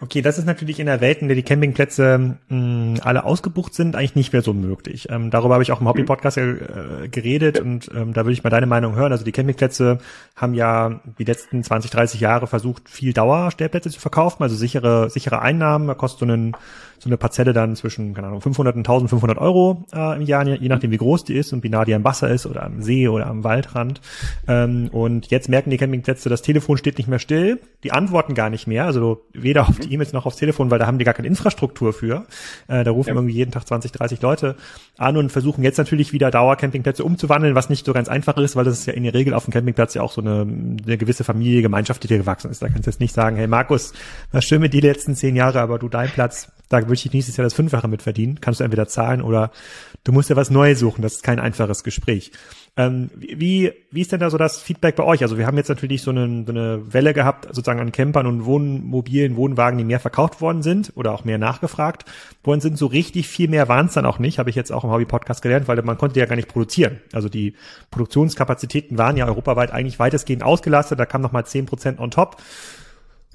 Okay, das ist natürlich in der Welt, in der die Campingplätze mh, alle ausgebucht sind, eigentlich nicht mehr so möglich. Ähm, darüber habe ich auch im Hobby-Podcast äh, geredet und ähm, da würde ich mal deine Meinung hören. Also die Campingplätze haben ja die letzten 20, 30 Jahre versucht, viel Dauerstellplätze zu verkaufen, also sichere, sichere Einnahmen. Da kostet so, einen, so eine Parzelle dann zwischen, keine Ahnung, 500 und 1500 Euro äh, im Jahr, je nachdem wie groß die ist und wie nah die am Wasser ist oder am See oder am Waldrand. Ähm, und jetzt merken die Campingplätze, das Telefon steht nicht mehr still, die antworten gar nicht mehr, also weder auf die E-Mails noch aufs Telefon, weil da haben die gar keine Infrastruktur für. Äh, da rufen ja. irgendwie jeden Tag 20, 30 Leute an und versuchen jetzt natürlich wieder Dauercampingplätze umzuwandeln, was nicht so ganz einfach ist, weil das ist ja in der Regel auf dem Campingplatz ja auch so eine, eine gewisse Familie, Gemeinschaft, die dir gewachsen ist. Da kannst du jetzt nicht sagen, hey Markus, was schön mit dir die letzten zehn Jahre, aber du dein Platz, da würde ich nächstes Jahr das Fünffache mit verdienen. Kannst du entweder zahlen oder du musst ja was Neues suchen. Das ist kein einfaches Gespräch. Ähm, wie, wie ist denn da so das Feedback bei euch? Also wir haben jetzt natürlich so eine, so eine Welle gehabt, sozusagen an Campern und Wohnmobilen, Wohnwagen, die mehr verkauft worden sind oder auch mehr nachgefragt worden sind. So richtig viel mehr waren es dann auch nicht, habe ich jetzt auch im Hobby-Podcast gelernt, weil man konnte ja gar nicht produzieren. Also die Produktionskapazitäten waren ja europaweit eigentlich weitestgehend ausgelastet. Da kam nochmal zehn Prozent on top.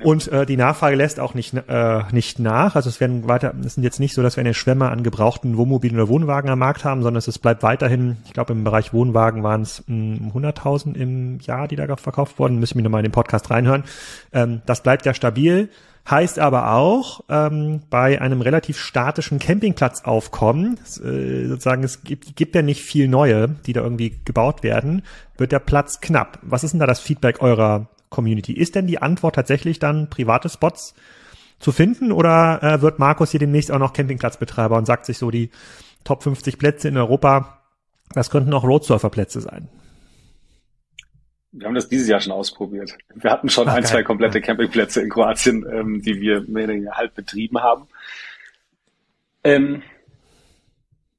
Und äh, die Nachfrage lässt auch nicht, äh, nicht nach. Also es werden weiter, es sind jetzt nicht so, dass wir eine Schwemme an gebrauchten Wohnmobilen oder Wohnwagen am Markt haben, sondern es bleibt weiterhin, ich glaube im Bereich Wohnwagen waren es 100.000 im Jahr, die da verkauft wurden. Müssen wir nochmal in den Podcast reinhören. Ähm, das bleibt ja stabil. Heißt aber auch, ähm, bei einem relativ statischen Campingplatzaufkommen, äh, sozusagen, es gibt, gibt ja nicht viel neue, die da irgendwie gebaut werden, wird der Platz knapp. Was ist denn da das Feedback eurer Community. Ist denn die Antwort tatsächlich dann private Spots zu finden oder äh, wird Markus hier demnächst auch noch Campingplatzbetreiber und sagt sich so, die Top 50 Plätze in Europa, das könnten auch Roadsurfer-Plätze sein? Wir haben das dieses Jahr schon ausprobiert. Wir hatten schon Ach, ein, geil. zwei komplette Campingplätze in Kroatien, ähm, die wir mehr oder weniger halb betrieben haben. Ähm,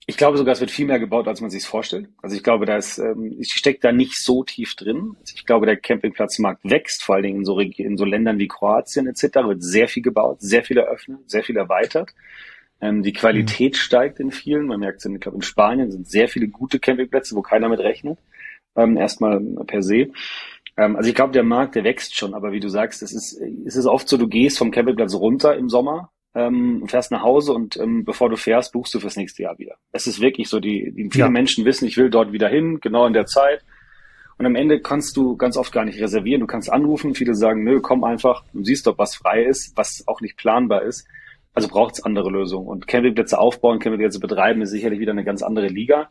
ich glaube sogar, es wird viel mehr gebaut, als man sich vorstellt. Also ich glaube, da ist, ähm, ich stecke da nicht so tief drin. Also ich glaube, der Campingplatzmarkt wächst, vor allen Dingen in so, in so Ländern wie Kroatien etc. wird sehr viel gebaut, sehr viel eröffnet, sehr viel erweitert. Ähm, die Qualität mhm. steigt in vielen. Man merkt es, ich glaube, in Spanien sind sehr viele gute Campingplätze, wo keiner mit rechnet. Ähm, erstmal per se. Ähm, also ich glaube, der Markt, der wächst schon, aber wie du sagst, es ist, es ist oft so, du gehst vom Campingplatz runter im Sommer ähm, fährst nach Hause und ähm, bevor du fährst, buchst du fürs nächste Jahr wieder. Es ist wirklich so, die, die viele ja. Menschen wissen, ich will dort wieder hin, genau in der Zeit. Und am Ende kannst du ganz oft gar nicht reservieren. Du kannst anrufen, viele sagen, nö, komm einfach, du siehst doch, was frei ist, was auch nicht planbar ist. Also braucht es andere Lösungen. Und Campingplätze aufbauen, Campingplätze betreiben, ist sicherlich wieder eine ganz andere Liga.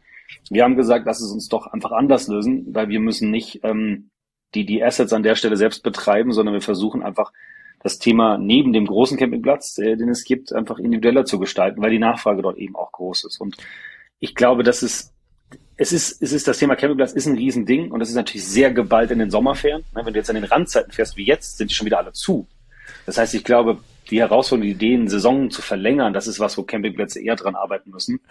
Wir haben gesagt, lass es uns doch einfach anders lösen, weil wir müssen nicht ähm, die, die Assets an der Stelle selbst betreiben, sondern wir versuchen einfach das Thema neben dem großen Campingplatz, äh, den es gibt, einfach individueller zu gestalten, weil die Nachfrage dort eben auch groß ist. Und ich glaube, das ist, es ist, es ist das Thema Campingplatz ist ein Riesending und das ist natürlich sehr geballt in den Sommerferien. Ne, wenn du jetzt an den Randzeiten fährst wie jetzt, sind die schon wieder alle zu. Das heißt, ich glaube, die Herausforderung, Ideen, Saison zu verlängern, das ist was, wo Campingplätze eher dran arbeiten müssen.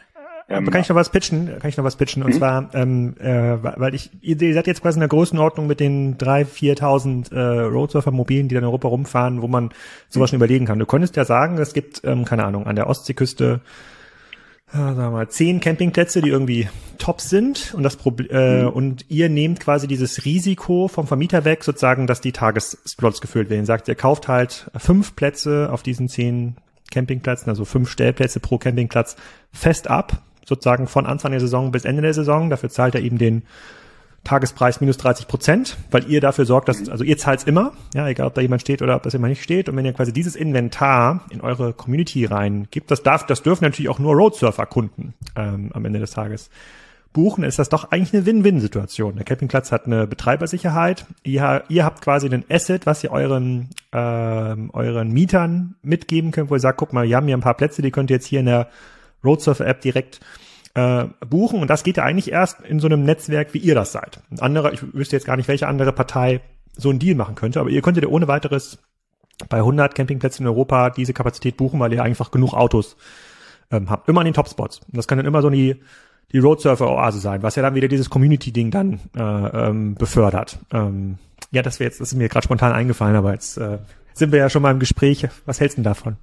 Ähm, kann ich noch was pitchen? Kann ich noch was pitchen? Und mhm. zwar, ähm, äh, weil ich, ihr, seid jetzt quasi in der Größenordnung mit den 3.000, 4.000 äh, Roadsurfer-Mobilen, die dann in Europa rumfahren, wo man sowas schon überlegen kann. Du könntest ja sagen, es gibt, ähm, keine Ahnung, an der Ostseeküste äh, sagen wir mal, zehn Campingplätze, die irgendwie top sind und das Problem äh, mhm. und ihr nehmt quasi dieses Risiko vom Vermieter weg, sozusagen, dass die Tagesslots gefüllt werden. Ihr sagt, ihr kauft halt fünf Plätze auf diesen zehn Campingplätzen, also fünf Stellplätze pro Campingplatz fest ab sozusagen von Anfang der Saison bis Ende der Saison. Dafür zahlt er eben den Tagespreis minus 30 Prozent, weil ihr dafür sorgt, dass, also ihr zahlt immer, ja, egal ob da jemand steht oder ob das jemand nicht steht. Und wenn ihr quasi dieses Inventar in eure Community rein gibt, das darf, das dürfen natürlich auch nur Roadsurfer-Kunden ähm, am Ende des Tages buchen, ist das doch eigentlich eine Win-Win-Situation. Der Campingplatz hat eine Betreibersicherheit. Ihr, ihr habt quasi einen Asset, was ihr euren, ähm, euren Mietern mitgeben könnt, wo ihr sagt, guck mal, wir haben hier ein paar Plätze, die könnt ihr jetzt hier in der Roadsurfer-App direkt äh, buchen. Und das geht ja eigentlich erst in so einem Netzwerk, wie ihr das seid. Ein anderer, ich wüsste jetzt gar nicht, welche andere Partei so einen Deal machen könnte, aber ihr könntet ja ohne weiteres bei 100 Campingplätzen in Europa diese Kapazität buchen, weil ihr einfach genug Autos ähm, habt. Immer an den Topspots. Und das kann dann immer so die, die Roadsurfer-Oase sein, was ja dann wieder dieses Community-Ding dann äh, ähm, befördert. Ähm, ja, das wäre jetzt, das ist mir gerade spontan eingefallen, aber jetzt äh, sind wir ja schon mal im Gespräch. Was hältst du denn davon?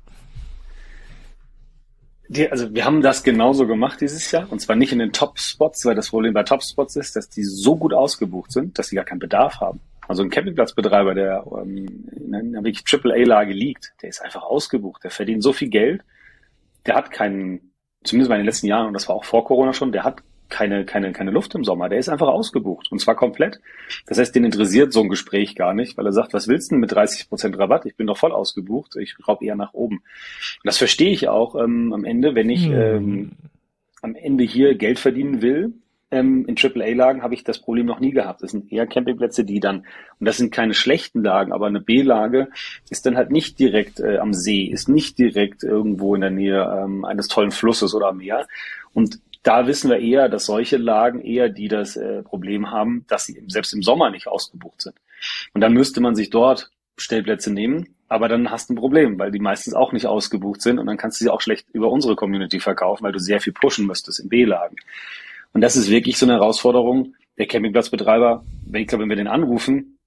Die, also wir haben das genauso gemacht dieses Jahr und zwar nicht in den Top-Spots, weil das Problem bei Top-Spots ist, dass die so gut ausgebucht sind, dass sie gar keinen Bedarf haben. Also ein Campingplatzbetreiber, der ähm, in einer wirklich Triple-A-Lage liegt, der ist einfach ausgebucht. Der verdient so viel Geld, der hat keinen, zumindest mal in den letzten Jahren, und das war auch vor Corona schon, der hat keine, keine, keine Luft im Sommer. Der ist einfach ausgebucht und zwar komplett. Das heißt, den interessiert so ein Gespräch gar nicht, weil er sagt, was willst du denn mit 30 Prozent Rabatt? Ich bin doch voll ausgebucht. Ich raub eher nach oben. Und das verstehe ich auch ähm, am Ende, wenn ich hm. ähm, am Ende hier Geld verdienen will. Ähm, in AAA-Lagen habe ich das Problem noch nie gehabt. Das sind eher Campingplätze, die dann, und das sind keine schlechten Lagen, aber eine B-Lage ist dann halt nicht direkt äh, am See, ist nicht direkt irgendwo in der Nähe ähm, eines tollen Flusses oder am Meer. Und da wissen wir eher, dass solche Lagen eher die das äh, Problem haben, dass sie selbst im Sommer nicht ausgebucht sind. Und dann müsste man sich dort Stellplätze nehmen, aber dann hast du ein Problem, weil die meistens auch nicht ausgebucht sind und dann kannst du sie auch schlecht über unsere Community verkaufen, weil du sehr viel pushen müsstest in B-Lagen. Und das ist wirklich so eine Herausforderung. Der Campingplatzbetreiber, wenn ich glaube, wenn wir den anrufen,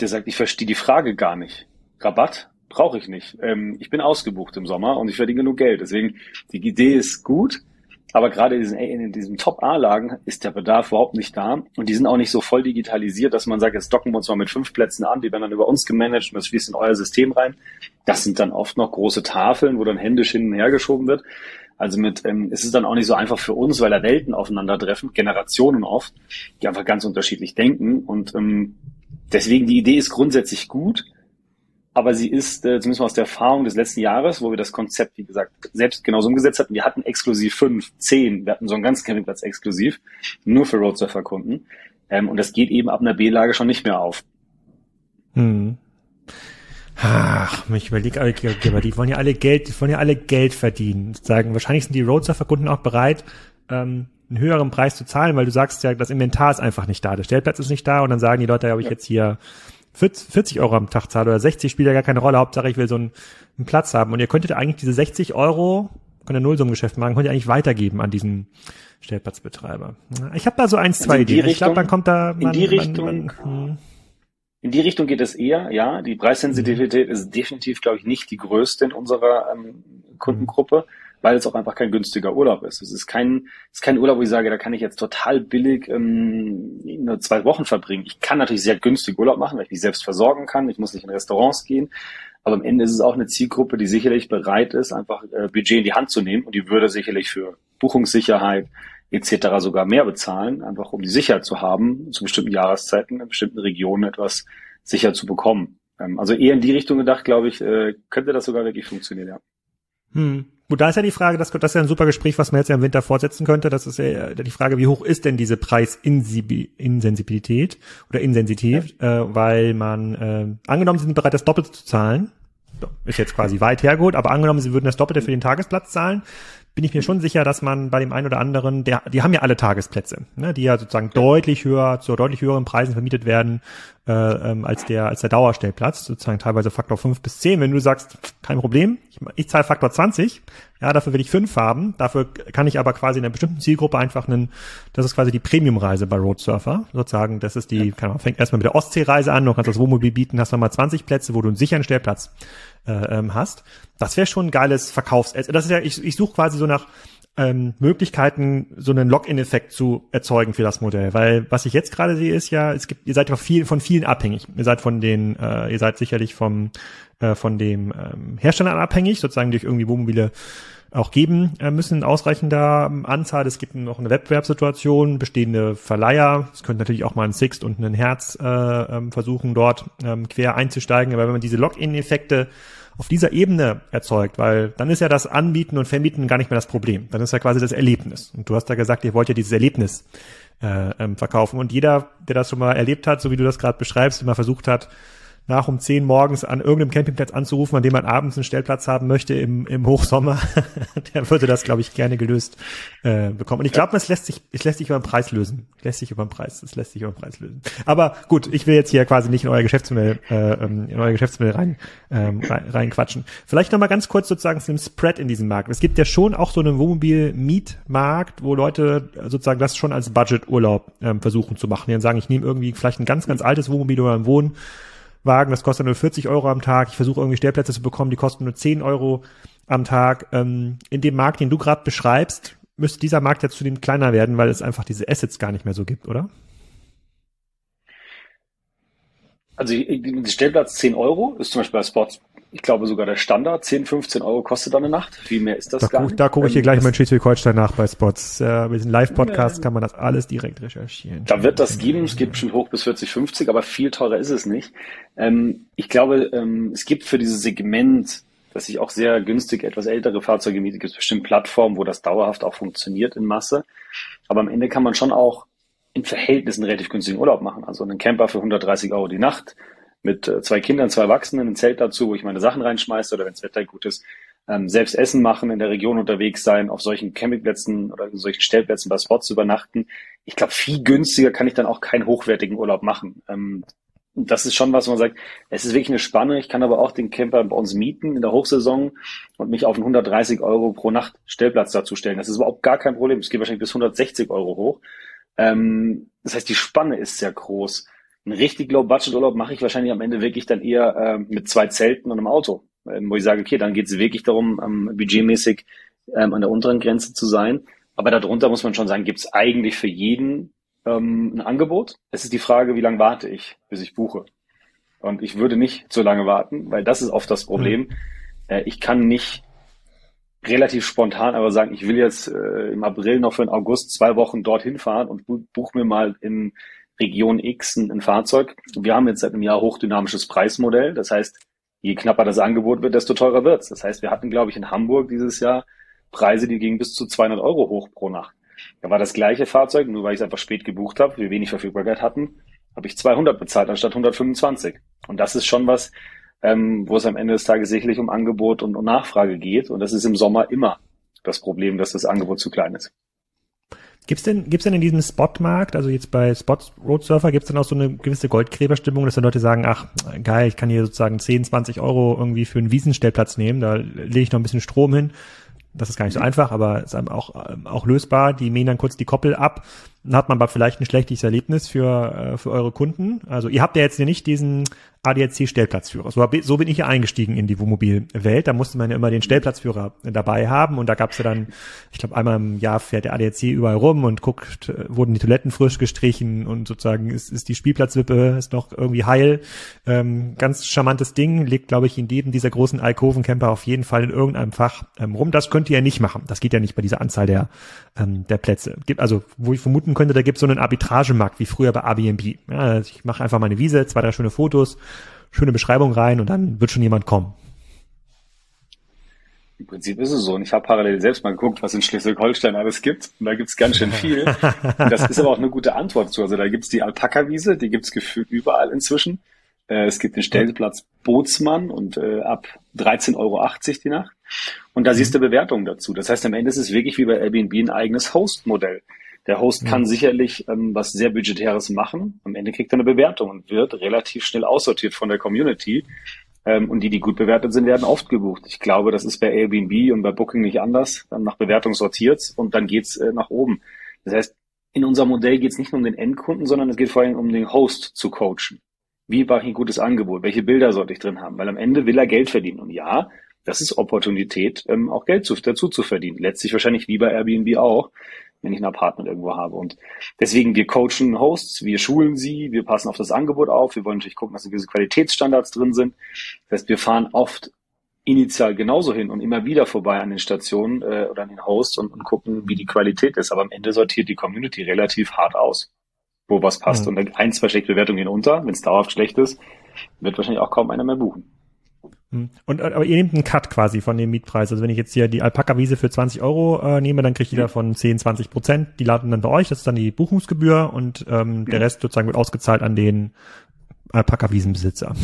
der sagt, ich verstehe die Frage gar nicht. Rabatt brauche ich nicht. Ähm, ich bin ausgebucht im Sommer und ich verdiene genug Geld. Deswegen, die Idee ist gut, aber gerade in diesen, in diesen Top-A-Lagen ist der Bedarf überhaupt nicht da. Und die sind auch nicht so voll digitalisiert, dass man sagt, jetzt docken wir uns mal mit fünf Plätzen an, die werden dann über uns gemanagt und das fließt in euer System rein. Das sind dann oft noch große Tafeln, wo dann händisch hin und her geschoben wird. Also mit, ähm, es ist dann auch nicht so einfach für uns, weil da Welten aufeinandertreffen, Generationen oft, die einfach ganz unterschiedlich denken. Und ähm, deswegen die Idee ist grundsätzlich gut aber sie ist, äh, zumindest aus der Erfahrung des letzten Jahres, wo wir das Konzept, wie gesagt, selbst genauso umgesetzt hatten, wir hatten exklusiv fünf, zehn, wir hatten so einen ganzen Campingplatz exklusiv, nur für Roadsurfer-Kunden. Ähm, und das geht eben ab einer B-Lage schon nicht mehr auf. Hm. Ach, mich überlege, Arbeitgeber, die wollen ja alle Geld, die wollen ja alle Geld verdienen. Sagen, wahrscheinlich sind die Roadsurfer-Kunden auch bereit, ähm, einen höheren Preis zu zahlen, weil du sagst ja, das Inventar ist einfach nicht da, der Stellplatz ist nicht da und dann sagen die Leute, habe ich ja. jetzt hier 40 Euro am Tag zahle oder 60 spielt ja gar keine Rolle. Hauptsache ich will so einen, einen Platz haben. Und ihr könntet eigentlich diese 60 Euro, könnt ihr Nullsummengeschäft machen, könnt ihr eigentlich weitergeben an diesen Stellplatzbetreiber. Ich habe da so eins, zwei also Ideen. Richtung, ich glaube, man kommt da man, in die Richtung. Man, man, hm. in die Richtung geht es eher, ja. Die Preissensitivität mhm. ist definitiv, glaube ich, nicht die größte in unserer ähm, Kundengruppe. Mhm weil es auch einfach kein günstiger Urlaub ist. Es ist kein, es ist kein Urlaub, wo ich sage, da kann ich jetzt total billig ähm, nur zwei Wochen verbringen. Ich kann natürlich sehr günstig Urlaub machen, weil ich mich selbst versorgen kann. Ich muss nicht in Restaurants gehen. Aber am Ende ist es auch eine Zielgruppe, die sicherlich bereit ist, einfach äh, Budget in die Hand zu nehmen und die würde sicherlich für Buchungssicherheit etc. sogar mehr bezahlen, einfach um die Sicherheit zu haben, zu bestimmten Jahreszeiten in bestimmten Regionen etwas sicher zu bekommen. Ähm, also eher in die Richtung gedacht, glaube ich, äh, könnte das sogar wirklich funktionieren, ja. Hm. Gut, da ist ja die Frage, das, das ist ja ein super Gespräch, was man jetzt ja im Winter fortsetzen könnte. Das ist ja die Frage, wie hoch ist denn diese Preisinsensibilität oder Insensitiv, ja. äh, weil man, äh, angenommen, sie sind bereit, das Doppelte zu zahlen, ist jetzt quasi weit hergeholt, aber angenommen, sie würden das Doppelte für den Tagesplatz zahlen, bin ich mir schon sicher, dass man bei dem einen oder anderen, der, die haben ja alle Tagesplätze, ne, die ja sozusagen deutlich höher, zu deutlich höheren Preisen vermietet werden, äh, ähm, als der, als der Dauerstellplatz, sozusagen teilweise Faktor 5 bis 10. Wenn du sagst, kein Problem, ich, ich zahle Faktor 20, ja, dafür will ich 5 haben, dafür kann ich aber quasi in einer bestimmten Zielgruppe einfach einen, das ist quasi die Premium-Reise bei Roadsurfer, sozusagen, das ist die, ja. kann man, fängt erstmal mit der Ostseereise an, du kannst das Wohnmobil bieten, hast nochmal 20 Plätze, wo du einen sicheren Stellplatz äh, ähm, hast. Das wäre schon ein geiles Verkaufs. Das ist ja, ich, ich suche quasi so nach ähm, Möglichkeiten, so einen Login-Effekt zu erzeugen für das Modell. Weil was ich jetzt gerade sehe, ist ja, es gibt, ihr seid ja viel, von vielen abhängig. Ihr seid von den, äh, ihr seid sicherlich vom, äh, von dem ähm, Hersteller abhängig, sozusagen durch irgendwie Wohnmobile auch geben äh, müssen in ausreichender ähm, Anzahl. Es gibt noch eine Wettbewerbssituation, bestehende Verleiher. Es könnte natürlich auch mal ein Sixt und ein Herz äh, ähm, versuchen, dort ähm, quer einzusteigen. Aber wenn man diese Login-Effekte auf dieser Ebene erzeugt, weil dann ist ja das Anbieten und Vermieten gar nicht mehr das Problem. Dann ist ja quasi das Erlebnis. Und du hast ja gesagt, ihr wollt ja dieses Erlebnis äh, ähm, verkaufen. Und jeder, der das schon mal erlebt hat, so wie du das gerade beschreibst, immer versucht hat, nach um zehn morgens an irgendeinem Campingplatz anzurufen, an dem man abends einen Stellplatz haben möchte im, im Hochsommer, der würde das, glaube ich, gerne gelöst äh, bekommen. Und ich glaube, es lässt sich, es lässt sich über den Preis lösen. Es lässt sich über den Preis, es lässt sich über den Preis lösen. Aber gut, ich will jetzt hier quasi nicht in euer Geschäftsmodell, äh, ähm, in euer Geschäftsmodell rein, ähm, rein, reinquatschen. Vielleicht noch mal ganz kurz sozusagen zu dem Spread in diesem Markt. Es gibt ja schon auch so einen Wohnmobil-Mietmarkt, wo Leute sozusagen das schon als Budgeturlaub ähm, versuchen zu machen. Die dann sagen, ich nehme irgendwie vielleicht ein ganz, ganz altes Wohnmobil oder ein Wohn Wagen, das kostet nur 40 Euro am Tag. Ich versuche irgendwie Stellplätze zu bekommen, die kosten nur 10 Euro am Tag. Ähm, in dem Markt, den du gerade beschreibst, müsste dieser Markt jetzt zudem kleiner werden, weil es einfach diese Assets gar nicht mehr so gibt, oder? Also Stellplatz 10 Euro ist zum Beispiel bei Spots, ich glaube sogar der Standard, 10, 15 Euro kostet da eine Nacht. Viel mehr ist das da gar guck, nicht. Da gucke ich hier ähm, gleich mal in Schleswig-Holstein nach bei Spots. Äh, mit diesem Live-Podcast kann man das alles direkt recherchieren. Da wird das geben, es gibt schon hoch bis 40, 50, aber viel teurer ist es nicht. Ähm, ich glaube, ähm, es gibt für dieses Segment, dass sich auch sehr günstig etwas ältere Fahrzeuge mietet, gibt es bestimmt Plattformen, wo das dauerhaft auch funktioniert in Masse. Aber am Ende kann man schon auch in Verhältnissen relativ günstigen Urlaub machen. Also einen Camper für 130 Euro die Nacht mit äh, zwei Kindern, zwei Erwachsenen, ein Zelt dazu, wo ich meine Sachen reinschmeiße oder wenn das Wetter gut ist, ähm, selbst Essen machen, in der Region unterwegs sein, auf solchen Campingplätzen oder solchen Stellplätzen bei Spots übernachten. Ich glaube, viel günstiger kann ich dann auch keinen hochwertigen Urlaub machen. Ähm, das ist schon was, wo man sagt, es ist wirklich eine Spanne. Ich kann aber auch den Camper bei uns mieten in der Hochsaison und mich auf einen 130 Euro pro Nacht Stellplatz dazu stellen. Das ist überhaupt gar kein Problem. Es geht wahrscheinlich bis 160 Euro hoch. Ähm, das heißt, die Spanne ist sehr groß. Ein richtig Low-Budget-Urlaub mache ich wahrscheinlich am Ende wirklich dann eher äh, mit zwei Zelten und einem Auto. Ähm, wo ich sage, okay, dann geht es wirklich darum, ähm, budgetmäßig ähm, an der unteren Grenze zu sein. Aber darunter muss man schon sagen, gibt es eigentlich für jeden ähm, ein Angebot. Es ist die Frage, wie lange warte ich, bis ich buche. Und ich würde nicht so lange warten, weil das ist oft das Problem. Mhm. Äh, ich kann nicht relativ spontan aber sagen, ich will jetzt äh, im April noch für den August zwei Wochen dorthin fahren und buche mir mal in Region X ein, ein Fahrzeug. Wir haben jetzt seit einem Jahr hochdynamisches Preismodell. Das heißt, je knapper das Angebot wird, desto teurer wird's. Das heißt, wir hatten, glaube ich, in Hamburg dieses Jahr Preise, die gingen bis zu 200 Euro hoch pro Nacht. Da war das gleiche Fahrzeug, nur weil ich es einfach spät gebucht habe, wir wenig Verfügbarkeit hatten, habe ich 200 bezahlt anstatt 125. Und das ist schon was, ähm, wo es am Ende des Tages sicherlich um Angebot und, um Nachfrage geht. Und das ist im Sommer immer das Problem, dass das Angebot zu klein ist. Gibt's denn, gibt's denn in diesem Spotmarkt, also jetzt bei Spots Road Surfer, gibt's denn auch so eine gewisse Goldgräberstimmung, dass dann Leute sagen, ach, geil, ich kann hier sozusagen 10, 20 Euro irgendwie für einen Wiesenstellplatz nehmen, da lege ich noch ein bisschen Strom hin. Das ist gar nicht so einfach, aber ist auch, auch lösbar. Die mähen dann kurz die Koppel ab dann hat man aber vielleicht ein schlechtes Erlebnis für, äh, für eure Kunden. Also ihr habt ja jetzt nicht diesen ADAC-Stellplatzführer. So, so bin ich ja eingestiegen in die Wohnmobilwelt. Da musste man ja immer den Stellplatzführer dabei haben und da gab's ja dann, ich glaube, einmal im Jahr fährt der ADAC überall rum und guckt, äh, wurden die Toiletten frisch gestrichen und sozusagen ist, ist die Spielplatzwippe ist noch irgendwie heil. Ähm, ganz charmantes Ding, liegt, glaube ich, in jedem dieser großen Alkovencamper auf jeden Fall in irgendeinem Fach ähm, rum. Das könnt ihr ja nicht machen. Das geht ja nicht bei dieser Anzahl der, ähm, der Plätze. Also, wo ich vermuten könnte, da gibt es so einen Arbitragemarkt wie früher bei Airbnb. Ja, also ich mache einfach meine Wiese, zwei, drei schöne Fotos, schöne Beschreibung rein und dann wird schon jemand kommen. Im Prinzip ist es so. Und ich habe parallel selbst mal geguckt, was in Schleswig-Holstein alles gibt. Und da gibt es ganz schön viel. und das ist aber auch eine gute Antwort zu. Also da gibt es die Alpaka-Wiese, die gibt es gefühlt überall inzwischen. Äh, es gibt den Stellplatz Bootsmann und äh, ab 13,80 Euro die Nacht. Und da siehst du Bewertungen dazu. Das heißt, am Ende ist es wirklich wie bei Airbnb ein eigenes Host-Modell. Der Host kann sicherlich ähm, was sehr Budgetäres machen. Am Ende kriegt er eine Bewertung und wird relativ schnell aussortiert von der Community. Ähm, und die, die gut bewertet sind, werden oft gebucht. Ich glaube, das ist bei Airbnb und bei Booking nicht anders. Dann nach Bewertung sortiert und dann geht's äh, nach oben. Das heißt, in unserem Modell geht es nicht nur um den Endkunden, sondern es geht vor allem um den Host zu coachen. Wie mache ich ein gutes Angebot? Welche Bilder sollte ich drin haben? Weil am Ende will er Geld verdienen. Und ja, das ist Opportunität, ähm, auch Geld zu, dazu zu verdienen. Letztlich wahrscheinlich wie bei Airbnb auch wenn ich ein Apartment irgendwo habe. Und deswegen, wir coachen Hosts, wir schulen sie, wir passen auf das Angebot auf, wir wollen natürlich gucken, dass gewisse Qualitätsstandards drin sind. Das heißt, wir fahren oft initial genauso hin und immer wieder vorbei an den Stationen äh, oder an den Hosts und, und gucken, wie die Qualität ist. Aber am Ende sortiert die Community relativ hart aus, wo was passt. Mhm. Und ein, zwei schlechte Bewertungen gehen unter. Wenn es dauerhaft schlecht ist, wird wahrscheinlich auch kaum einer mehr buchen. Hm. Und aber ihr nehmt einen Cut quasi von dem Mietpreis. Also wenn ich jetzt hier die Alpaka-Wiese für 20 Euro äh, nehme, dann kriegt ihr davon 10, 20 Prozent. Die laden dann bei euch, das ist dann die Buchungsgebühr und ähm, ja. der Rest sozusagen wird ausgezahlt an den Alpaka-Wiesenbesitzer.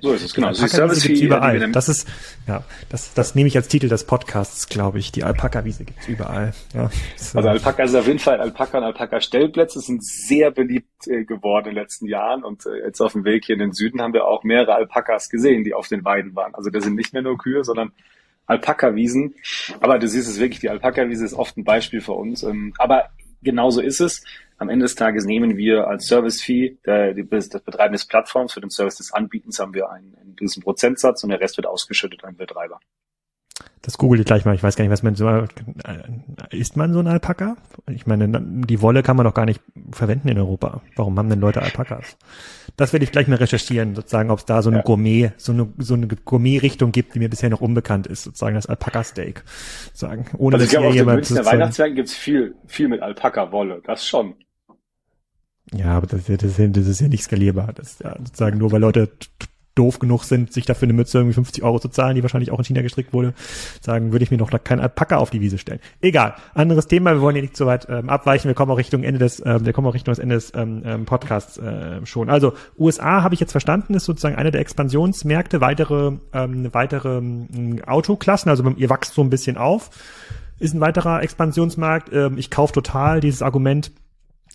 So ist es, genau. Die Alpaka-Wiese gibt's überall. Das ist, ja, das, das nehme ich als Titel des Podcasts, glaube ich. Die Alpaka-Wiese gibt's überall. Ja, so. Also Alpaka ist auf jeden Fall, Alpaka und Alpaka-Stellplätze sind sehr beliebt äh, geworden in den letzten Jahren und äh, jetzt auf dem Weg hier in den Süden haben wir auch mehrere Alpakas gesehen, die auf den Weiden waren. Also das sind nicht mehr nur Kühe, sondern Alpaka-Wiesen. Aber du siehst es wirklich, die Alpaka-Wiese ist oft ein Beispiel für uns. Ähm, aber genauso ist es. Am Ende des Tages nehmen wir als Service-Fee der, das Betreiben des Plattforms für den Service des Anbietens haben wir einen, einen gewissen Prozentsatz und der Rest wird ausgeschüttet an den Betreiber. Das google ich gleich mal. Ich weiß gar nicht, was man so, äh, ist man so ein Alpaka? Ich meine, die Wolle kann man doch gar nicht verwenden in Europa. Warum haben denn Leute Alpakas? Das werde ich gleich mal recherchieren, sozusagen, ob es da so eine ja. Gourmet, so eine, so eine Gourmet-Richtung gibt, die mir bisher noch unbekannt ist, sozusagen das Alpaka-Steak. Sagen, ohne also ich glaube, auf den Münchner Weihnachtsmärkten gibt's viel, viel mit Alpaka-Wolle. Das schon. Ja, aber das, das, das ist ja nicht skalierbar. Das ist ja sozusagen nur, weil Leute doof genug sind, sich dafür eine Mütze irgendwie 50 Euro zu zahlen, die wahrscheinlich auch in China gestrickt wurde, sagen, würde ich mir noch keinen Alpaka auf die Wiese stellen. Egal, anderes Thema, wir wollen hier nicht so weit ähm, abweichen, wir kommen auch Richtung Ende des, ähm, wir kommen auch Richtung des Ende des ähm, ähm, Podcasts äh, schon. Also USA habe ich jetzt verstanden, ist sozusagen einer der Expansionsmärkte, weitere, ähm, weitere ähm, Autoklassen, also ihr wächst so ein bisschen auf, ist ein weiterer Expansionsmarkt. Ähm, ich kaufe total dieses Argument,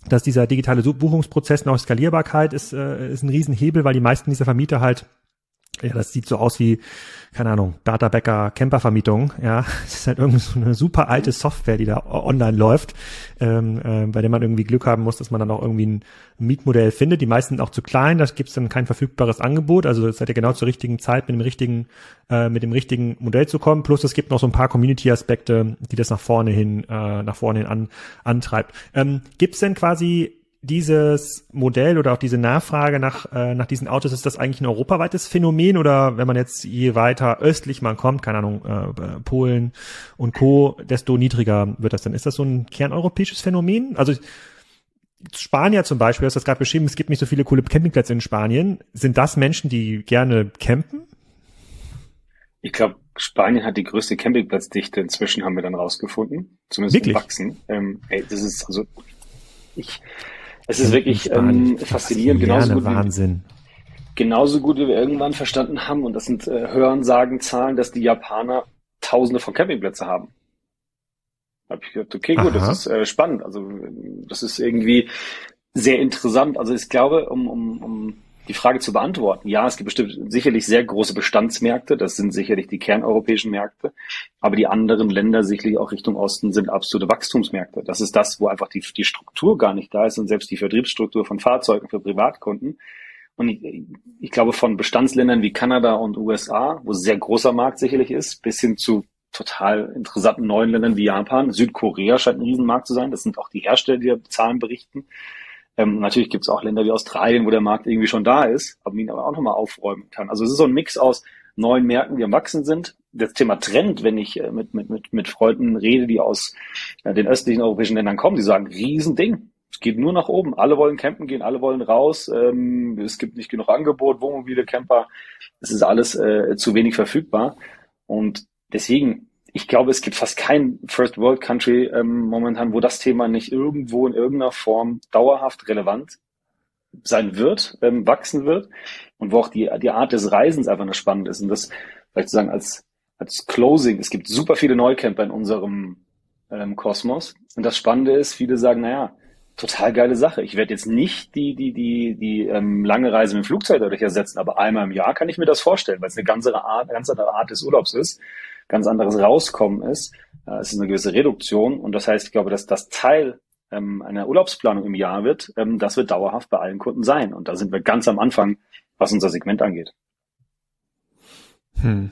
dass dieser digitale Buchungsprozess noch Skalierbarkeit ist, äh, ist ein Riesenhebel, weil die meisten dieser Vermieter halt ja, das sieht so aus wie, keine Ahnung, Databäcker Campervermietung, ja. Das ist halt irgendwie so eine super alte Software, die da online läuft, ähm, äh, bei der man irgendwie Glück haben muss, dass man dann auch irgendwie ein Mietmodell findet. Die meisten sind auch zu klein, da gibt es dann kein verfügbares Angebot. Also es hat ja genau zur richtigen Zeit mit dem richtigen, äh, mit dem richtigen Modell zu kommen. Plus es gibt noch so ein paar Community-Aspekte, die das nach vorne hin, äh, nach vorne hin an, antreibt. Ähm, gibt es denn quasi dieses Modell oder auch diese Nachfrage nach, äh, nach diesen Autos, ist das eigentlich ein europaweites Phänomen oder wenn man jetzt je weiter östlich man kommt, keine Ahnung, äh, Polen und Co., desto niedriger wird das dann? Ist das so ein kerneuropäisches Phänomen? Also Spanier zum Beispiel, du hast das gerade beschrieben, es gibt nicht so viele coole Campingplätze in Spanien. Sind das Menschen, die gerne campen? Ich glaube, Spanien hat die größte Campingplatzdichte inzwischen, haben wir dann rausgefunden. Zumindest Wirklich? Wachsen. Ähm, ey, das ist also ich es ist wirklich ähm, faszinierend, genauso gut, Wahnsinn. Wie, genauso gut, wie wir irgendwann verstanden haben, und das sind äh, Hörensagenzahlen, dass die Japaner tausende von Campingplätze haben. Da habe ich gedacht, okay, gut, Aha. das ist äh, spannend. Also das ist irgendwie sehr interessant. Also ich glaube, um, um, um die Frage zu beantworten. Ja, es gibt bestimmt sicherlich sehr große Bestandsmärkte, das sind sicherlich die kerneuropäischen Märkte, aber die anderen Länder sicherlich auch Richtung Osten sind absolute Wachstumsmärkte. Das ist das, wo einfach die, die Struktur gar nicht da ist und selbst die Vertriebsstruktur von Fahrzeugen für Privatkunden. Und ich, ich glaube, von Bestandsländern wie Kanada und USA, wo sehr großer Markt sicherlich ist, bis hin zu total interessanten neuen Ländern wie Japan, Südkorea scheint ein Riesenmarkt zu sein. Das sind auch die Hersteller, die Zahlen berichten. Ähm, natürlich gibt es auch Länder wie Australien, wo der Markt irgendwie schon da ist, aber ihn aber auch nochmal aufräumen kann. Also es ist so ein Mix aus neuen Märkten, die am Wachsen sind. Das Thema Trend, wenn ich äh, mit, mit, mit, mit Freunden rede, die aus äh, den östlichen europäischen Ländern kommen, die sagen, Riesending. Es geht nur nach oben. Alle wollen campen gehen, alle wollen raus. Ähm, es gibt nicht genug Angebot, Wohnmobile, Camper. Es ist alles äh, zu wenig verfügbar. Und deswegen ich glaube, es gibt fast kein First World Country ähm, momentan, wo das Thema nicht irgendwo in irgendeiner Form dauerhaft relevant sein wird, ähm, wachsen wird und wo auch die, die Art des Reisens einfach eine spannend ist. Und das vielleicht zu sagen als, als Closing, es gibt super viele Neukemper in unserem ähm, Kosmos. Und das Spannende ist, viele sagen, naja, total geile Sache. Ich werde jetzt nicht die, die, die, die ähm, lange Reise mit dem Flugzeug dadurch ersetzen, aber einmal im Jahr kann ich mir das vorstellen, weil es eine ganz andere Art, ganz andere Art des Urlaubs ist ganz anderes Rauskommen ist. Äh, es ist eine gewisse Reduktion und das heißt, ich glaube, dass das Teil ähm, einer Urlaubsplanung im Jahr wird, ähm, das wird dauerhaft bei allen Kunden sein. Und da sind wir ganz am Anfang, was unser Segment angeht. Hm.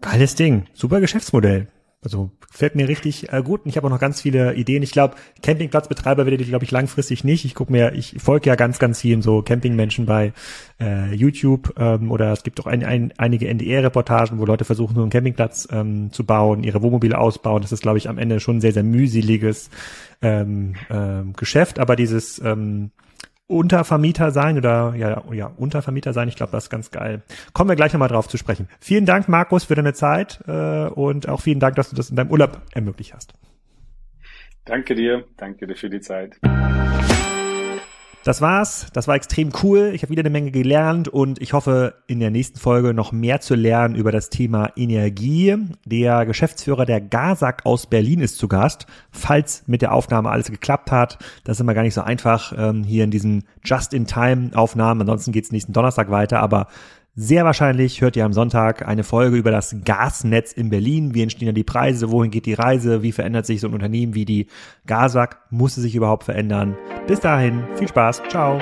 Geiles Ding. Super Geschäftsmodell. Also fällt mir richtig äh, gut. Und ich habe auch noch ganz viele Ideen. Ich glaube, Campingplatzbetreiber werdet ihr, glaube ich, langfristig nicht. Ich gucke mir, ich folge ja ganz, ganz vielen so Campingmenschen bei äh, YouTube ähm, oder es gibt auch ein, ein, einige NDR-Reportagen, wo Leute versuchen, so einen Campingplatz ähm, zu bauen, ihre Wohnmobile ausbauen. Das ist, glaube ich, am Ende schon ein sehr, sehr mühseliges ähm, ähm, Geschäft. Aber dieses ähm, Untervermieter sein oder ja, ja Untervermieter sein. Ich glaube, das ist ganz geil. Kommen wir gleich nochmal drauf zu sprechen. Vielen Dank, Markus, für deine Zeit äh, und auch vielen Dank, dass du das in deinem Urlaub ermöglicht hast. Danke dir, danke dir für die Zeit. Das war's. Das war extrem cool. Ich habe wieder eine Menge gelernt und ich hoffe, in der nächsten Folge noch mehr zu lernen über das Thema Energie. Der Geschäftsführer der GASAG aus Berlin ist zu Gast. Falls mit der Aufnahme alles geklappt hat, das ist immer gar nicht so einfach ähm, hier in diesen Just-in-Time-Aufnahmen. Ansonsten geht's nächsten Donnerstag weiter, aber sehr wahrscheinlich hört ihr am Sonntag eine Folge über das Gasnetz in Berlin. Wie entstehen da die Preise? Wohin geht die Reise? Wie verändert sich so ein Unternehmen wie die GASAG? Muss es sich überhaupt verändern? Bis dahin, viel Spaß. Ciao.